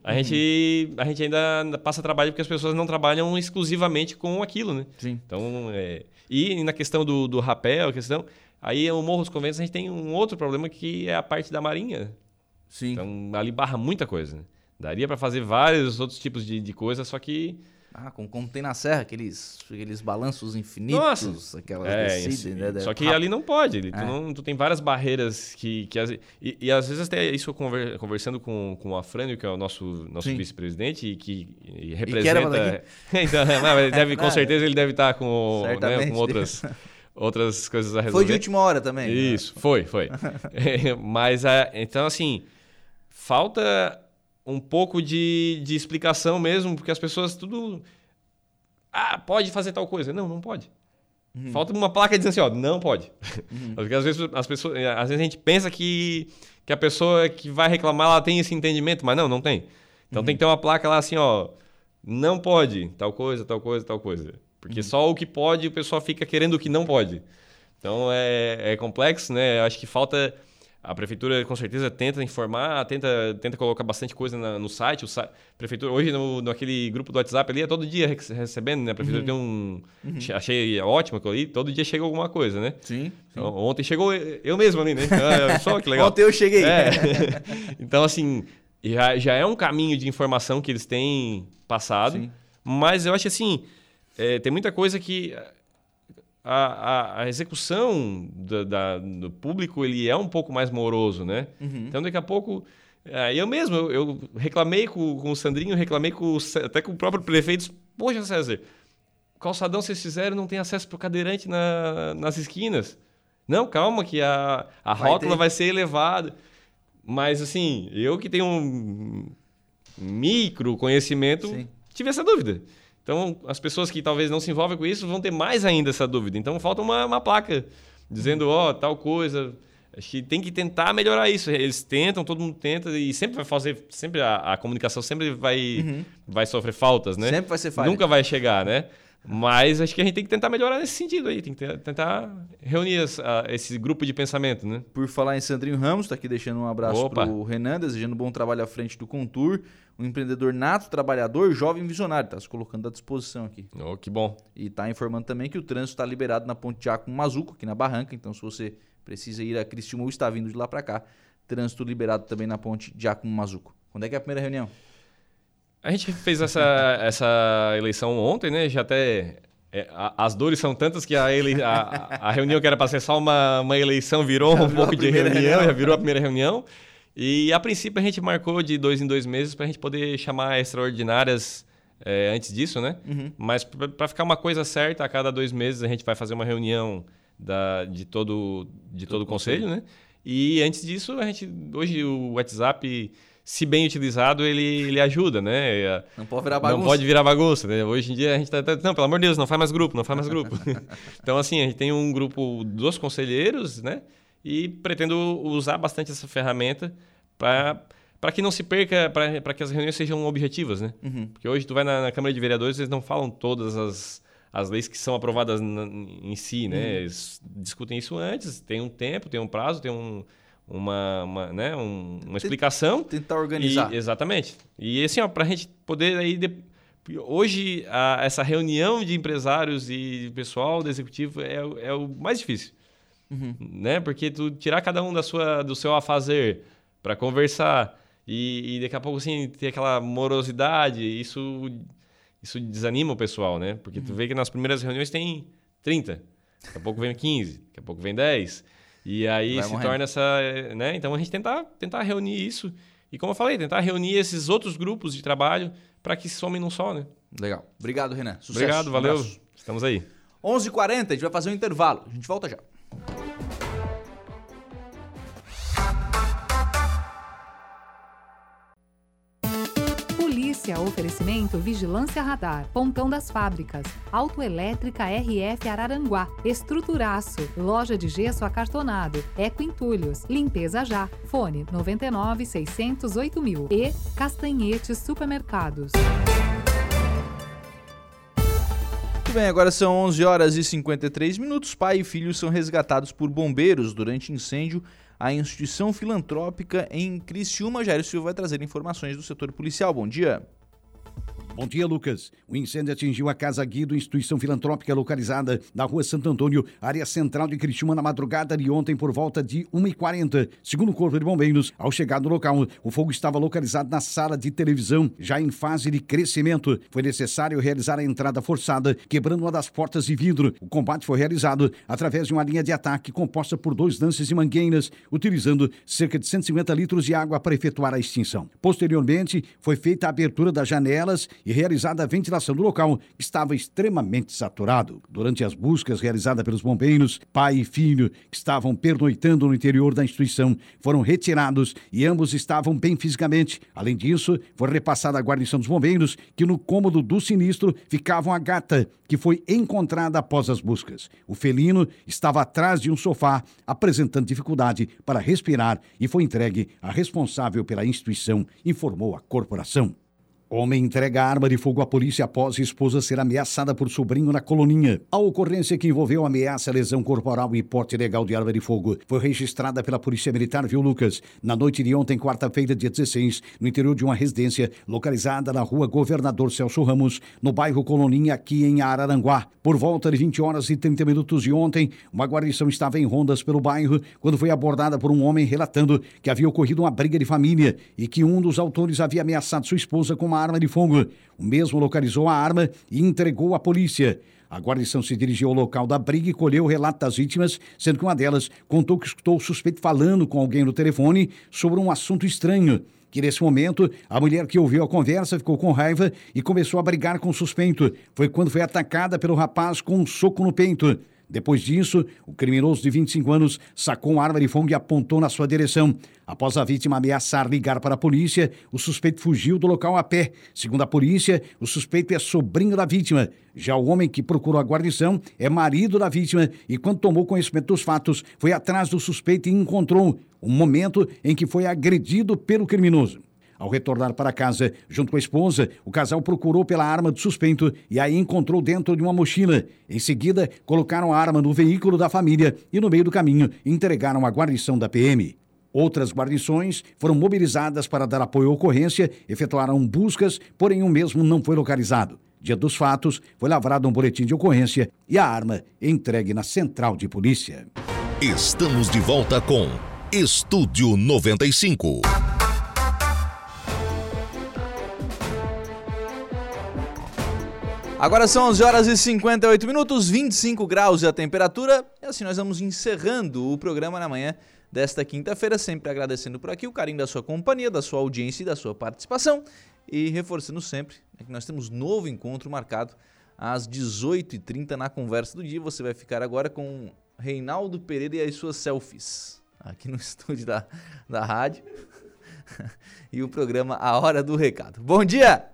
A, uhum. gente, a gente ainda passa trabalho porque as pessoas não trabalham exclusivamente com aquilo, né? Sim. Então, é... e na questão do, do rapel, a questão... Aí, o Morro dos Conventos, a gente tem um outro problema que é a parte da marinha. Sim. Então, ali barra muita coisa. Né? Daria para fazer vários outros tipos de, de coisa, só que ah, como, como tem na serra, aqueles, aqueles balanços infinitos, Nossa, aquelas é, descidas, né? Só que ali não pode. Tu, é. não, tu tem várias barreiras que. que e, e, às vezes até isso conver, conversando com, com o Afrânio, que é o nosso, nosso vice-presidente, e que e representa. E <laughs> então, não, deve, <laughs> com certeza ele deve estar com, né, com outras. outras coisas a resolver. Foi de última hora também. Né? Isso, né? foi, foi. <laughs> Mas, então, assim, falta um pouco de, de explicação mesmo, porque as pessoas tudo. Ah, pode fazer tal coisa. Não, não pode. Uhum. Falta uma placa dizendo assim, ó, não pode. Uhum. Porque às vezes as pessoas. Às vezes a gente pensa que, que a pessoa que vai reclamar ela tem esse entendimento, mas não, não tem. Então uhum. tem que ter uma placa lá assim, ó. Não pode, tal coisa, tal coisa, tal coisa. Porque uhum. só o que pode, o pessoal fica querendo o que não pode. Então é, é complexo, né? Eu acho que falta a prefeitura com certeza tenta informar, tenta, tenta colocar bastante coisa na, no site. O sa prefeitura hoje no, naquele grupo do WhatsApp ali é todo dia recebendo, né? A prefeitura uhum. tem um uhum. achei ótimo aquilo ali, todo dia chega alguma coisa, né? Sim. sim. Então, ontem chegou eu mesmo ali, né? Então, só que legal. <laughs> ontem eu cheguei. É. <laughs> então assim, já, já é um caminho de informação que eles têm passado, sim. mas eu acho assim, é, tem muita coisa que a, a, a execução do, da, do público ele é um pouco mais moroso, né? Uhum. Então, daqui a pouco... Eu mesmo, eu, eu reclamei com, com, o Sandrinho, reclamei com, até com o próprio prefeito. Poxa, César, calçadão vocês fizeram não tem acesso para o cadeirante na, nas esquinas. Não, calma, que a, a vai rótula ter. vai ser elevada. Mas, assim, eu que tenho um micro conhecimento, Sim. tive essa dúvida. Então, as pessoas que talvez não se envolvem com isso vão ter mais ainda essa dúvida. Então, falta uma, uma placa dizendo, ó, oh, tal coisa. Acho que tem que tentar melhorar isso. Eles tentam, todo mundo tenta e sempre vai fazer, sempre a, a comunicação sempre vai, uhum. vai sofrer faltas, né? Sempre vai ser falha. Nunca vai chegar, né? Mas acho que a gente tem que tentar melhorar nesse sentido aí, tem que tentar reunir essa, esse grupo de pensamento, né? Por falar em Sandrinho Ramos, está aqui deixando um abraço para o Renan, desejando um bom trabalho à frente do Contour um empreendedor nato, trabalhador, jovem visionário. Está se colocando à disposição aqui. Oh, que bom. E está informando também que o trânsito está liberado na Ponte Giacomo Mazuco, aqui na Barranca. Então, se você precisa ir a Criciúma ou está vindo de lá para cá, trânsito liberado também na Ponte Giacomo Mazuco. Quando é que é a primeira reunião? A gente fez essa, <laughs> essa eleição ontem, né? Já até é, a, as dores são tantas que a, ele, a, a reunião que era para ser só uma, uma eleição virou já um pouco de reunião, reunião, já virou a primeira reunião. E a princípio a gente marcou de dois em dois meses para a gente poder chamar extraordinárias é, antes disso, né? Uhum. Mas para ficar uma coisa certa, a cada dois meses a gente vai fazer uma reunião da, de todo, de todo, todo o conselho, conselho, né? E antes disso, a gente hoje o WhatsApp, se bem utilizado, ele, ele ajuda, né? É, não pode virar bagunça. Não pode virar bagunça, né? Hoje em dia a gente tá, tá não, pelo amor de Deus, não faz mais grupo, não faz mais grupo. <laughs> então assim, a gente tem um grupo dos conselheiros, né? e pretendo usar bastante essa ferramenta para que não se perca, para que as reuniões sejam objetivas, né? Uhum. Porque hoje tu vai na, na, Câmara de Vereadores, eles não falam todas as, as leis que são aprovadas na, em si, né? Uhum. Eles discutem isso antes, tem um tempo, tem um prazo, tem um, uma, uma, né? Um, uma explicação. Tentar organizar. E, exatamente. E assim, para a gente poder aí... De, hoje, a, essa reunião de empresários e pessoal do executivo é, é o mais difícil. Uhum. Né? Porque tu tirar cada um da sua, do seu afazer para conversar e, e, daqui a pouco assim ter aquela morosidade, isso isso desanima o pessoal, né? Porque uhum. tu vê que nas primeiras reuniões tem 30, daqui a pouco vem 15, daqui a pouco vem 10. E aí Vai se morrendo. torna essa, né? Então a gente tentar tentar reunir isso e como eu falei, tentar reunir esses outros grupos de trabalho para que se somem num só, né? Legal. Obrigado, Renan. Sucesso. Obrigado, valeu. Um Estamos aí. 11h40, a gente vai fazer um intervalo. A gente volta já. Polícia oferecimento Vigilância Radar, Pontão das Fábricas, Autoelétrica RF Araranguá, Estruturaço, Loja de Gesso Acartonado, Eco Entulhos, Limpeza Já, Fone 99 608 mil e Castanhetes Supermercados. Muito bem, agora são 11 horas e 53 minutos. Pai e filho são resgatados por bombeiros durante incêndio a instituição filantrópica em Criciúma. Jair Silva vai trazer informações do setor policial. Bom dia. Bom dia, Lucas. O incêndio atingiu a Casa Guido, instituição filantrópica localizada na rua Santo Antônio, área central de Criciúma, na madrugada de ontem por volta de 1h40. Segundo o Corpo de Bombeiros, ao chegar no local, o fogo estava localizado na sala de televisão, já em fase de crescimento. Foi necessário realizar a entrada forçada, quebrando uma das portas de vidro. O combate foi realizado através de uma linha de ataque composta por dois lances e mangueiras, utilizando cerca de 150 litros de água para efetuar a extinção. Posteriormente, foi feita a abertura das janelas e realizada a ventilação do local, que estava extremamente saturado. Durante as buscas realizadas pelos bombeiros, pai e filho, que estavam pernoitando no interior da instituição, foram retirados e ambos estavam bem fisicamente. Além disso, foi repassada a guarnição dos bombeiros que no cômodo do sinistro ficava uma gata, que foi encontrada após as buscas. O felino estava atrás de um sofá, apresentando dificuldade para respirar e foi entregue à responsável pela instituição, informou a corporação. Homem entrega arma de fogo à polícia após esposa ser ameaçada por sobrinho na coloninha. A ocorrência que envolveu ameaça, lesão corporal e porte ilegal de arma de fogo foi registrada pela Polícia Militar, viu, Lucas? Na noite de ontem, quarta-feira, dia 16, no interior de uma residência localizada na rua Governador Celso Ramos, no bairro Coloninha, aqui em Araranguá. Por volta de 20 horas e 30 minutos de ontem, uma guarnição estava em rondas pelo bairro quando foi abordada por um homem relatando que havia ocorrido uma briga de família e que um dos autores havia ameaçado sua esposa com uma arma de fogo. O mesmo localizou a arma e entregou à polícia. A guarnição se dirigiu ao local da briga e colheu o relato das vítimas, sendo que uma delas contou que escutou o suspeito falando com alguém no telefone sobre um assunto estranho. Que nesse momento, a mulher que ouviu a conversa ficou com raiva e começou a brigar com o suspeito. Foi quando foi atacada pelo rapaz com um soco no peito. Depois disso, o criminoso de 25 anos sacou uma arma de fogo e apontou na sua direção. Após a vítima ameaçar ligar para a polícia, o suspeito fugiu do local a pé. Segundo a polícia, o suspeito é sobrinho da vítima. Já o homem que procurou a guarnição é marido da vítima e, quando tomou conhecimento dos fatos, foi atrás do suspeito e encontrou um momento em que foi agredido pelo criminoso. Ao retornar para casa, junto com a esposa, o casal procurou pela arma do suspeito e aí encontrou dentro de uma mochila. Em seguida, colocaram a arma no veículo da família e, no meio do caminho, entregaram à guarnição da PM. Outras guarnições foram mobilizadas para dar apoio à ocorrência, efetuaram buscas, porém o mesmo não foi localizado. Dia dos fatos, foi lavrado um boletim de ocorrência e a arma entregue na central de polícia. Estamos de volta com Estúdio 95. Agora são 11 horas e 58 minutos, 25 graus a temperatura. E assim nós vamos encerrando o programa na manhã desta quinta-feira, sempre agradecendo por aqui o carinho da sua companhia, da sua audiência e da sua participação. E reforçando sempre né, que nós temos novo encontro marcado às 18h30 na conversa do dia. Você vai ficar agora com Reinaldo Pereira e as suas selfies aqui no <laughs> estúdio da, da rádio. <laughs> e o programa A Hora do Recado. Bom dia!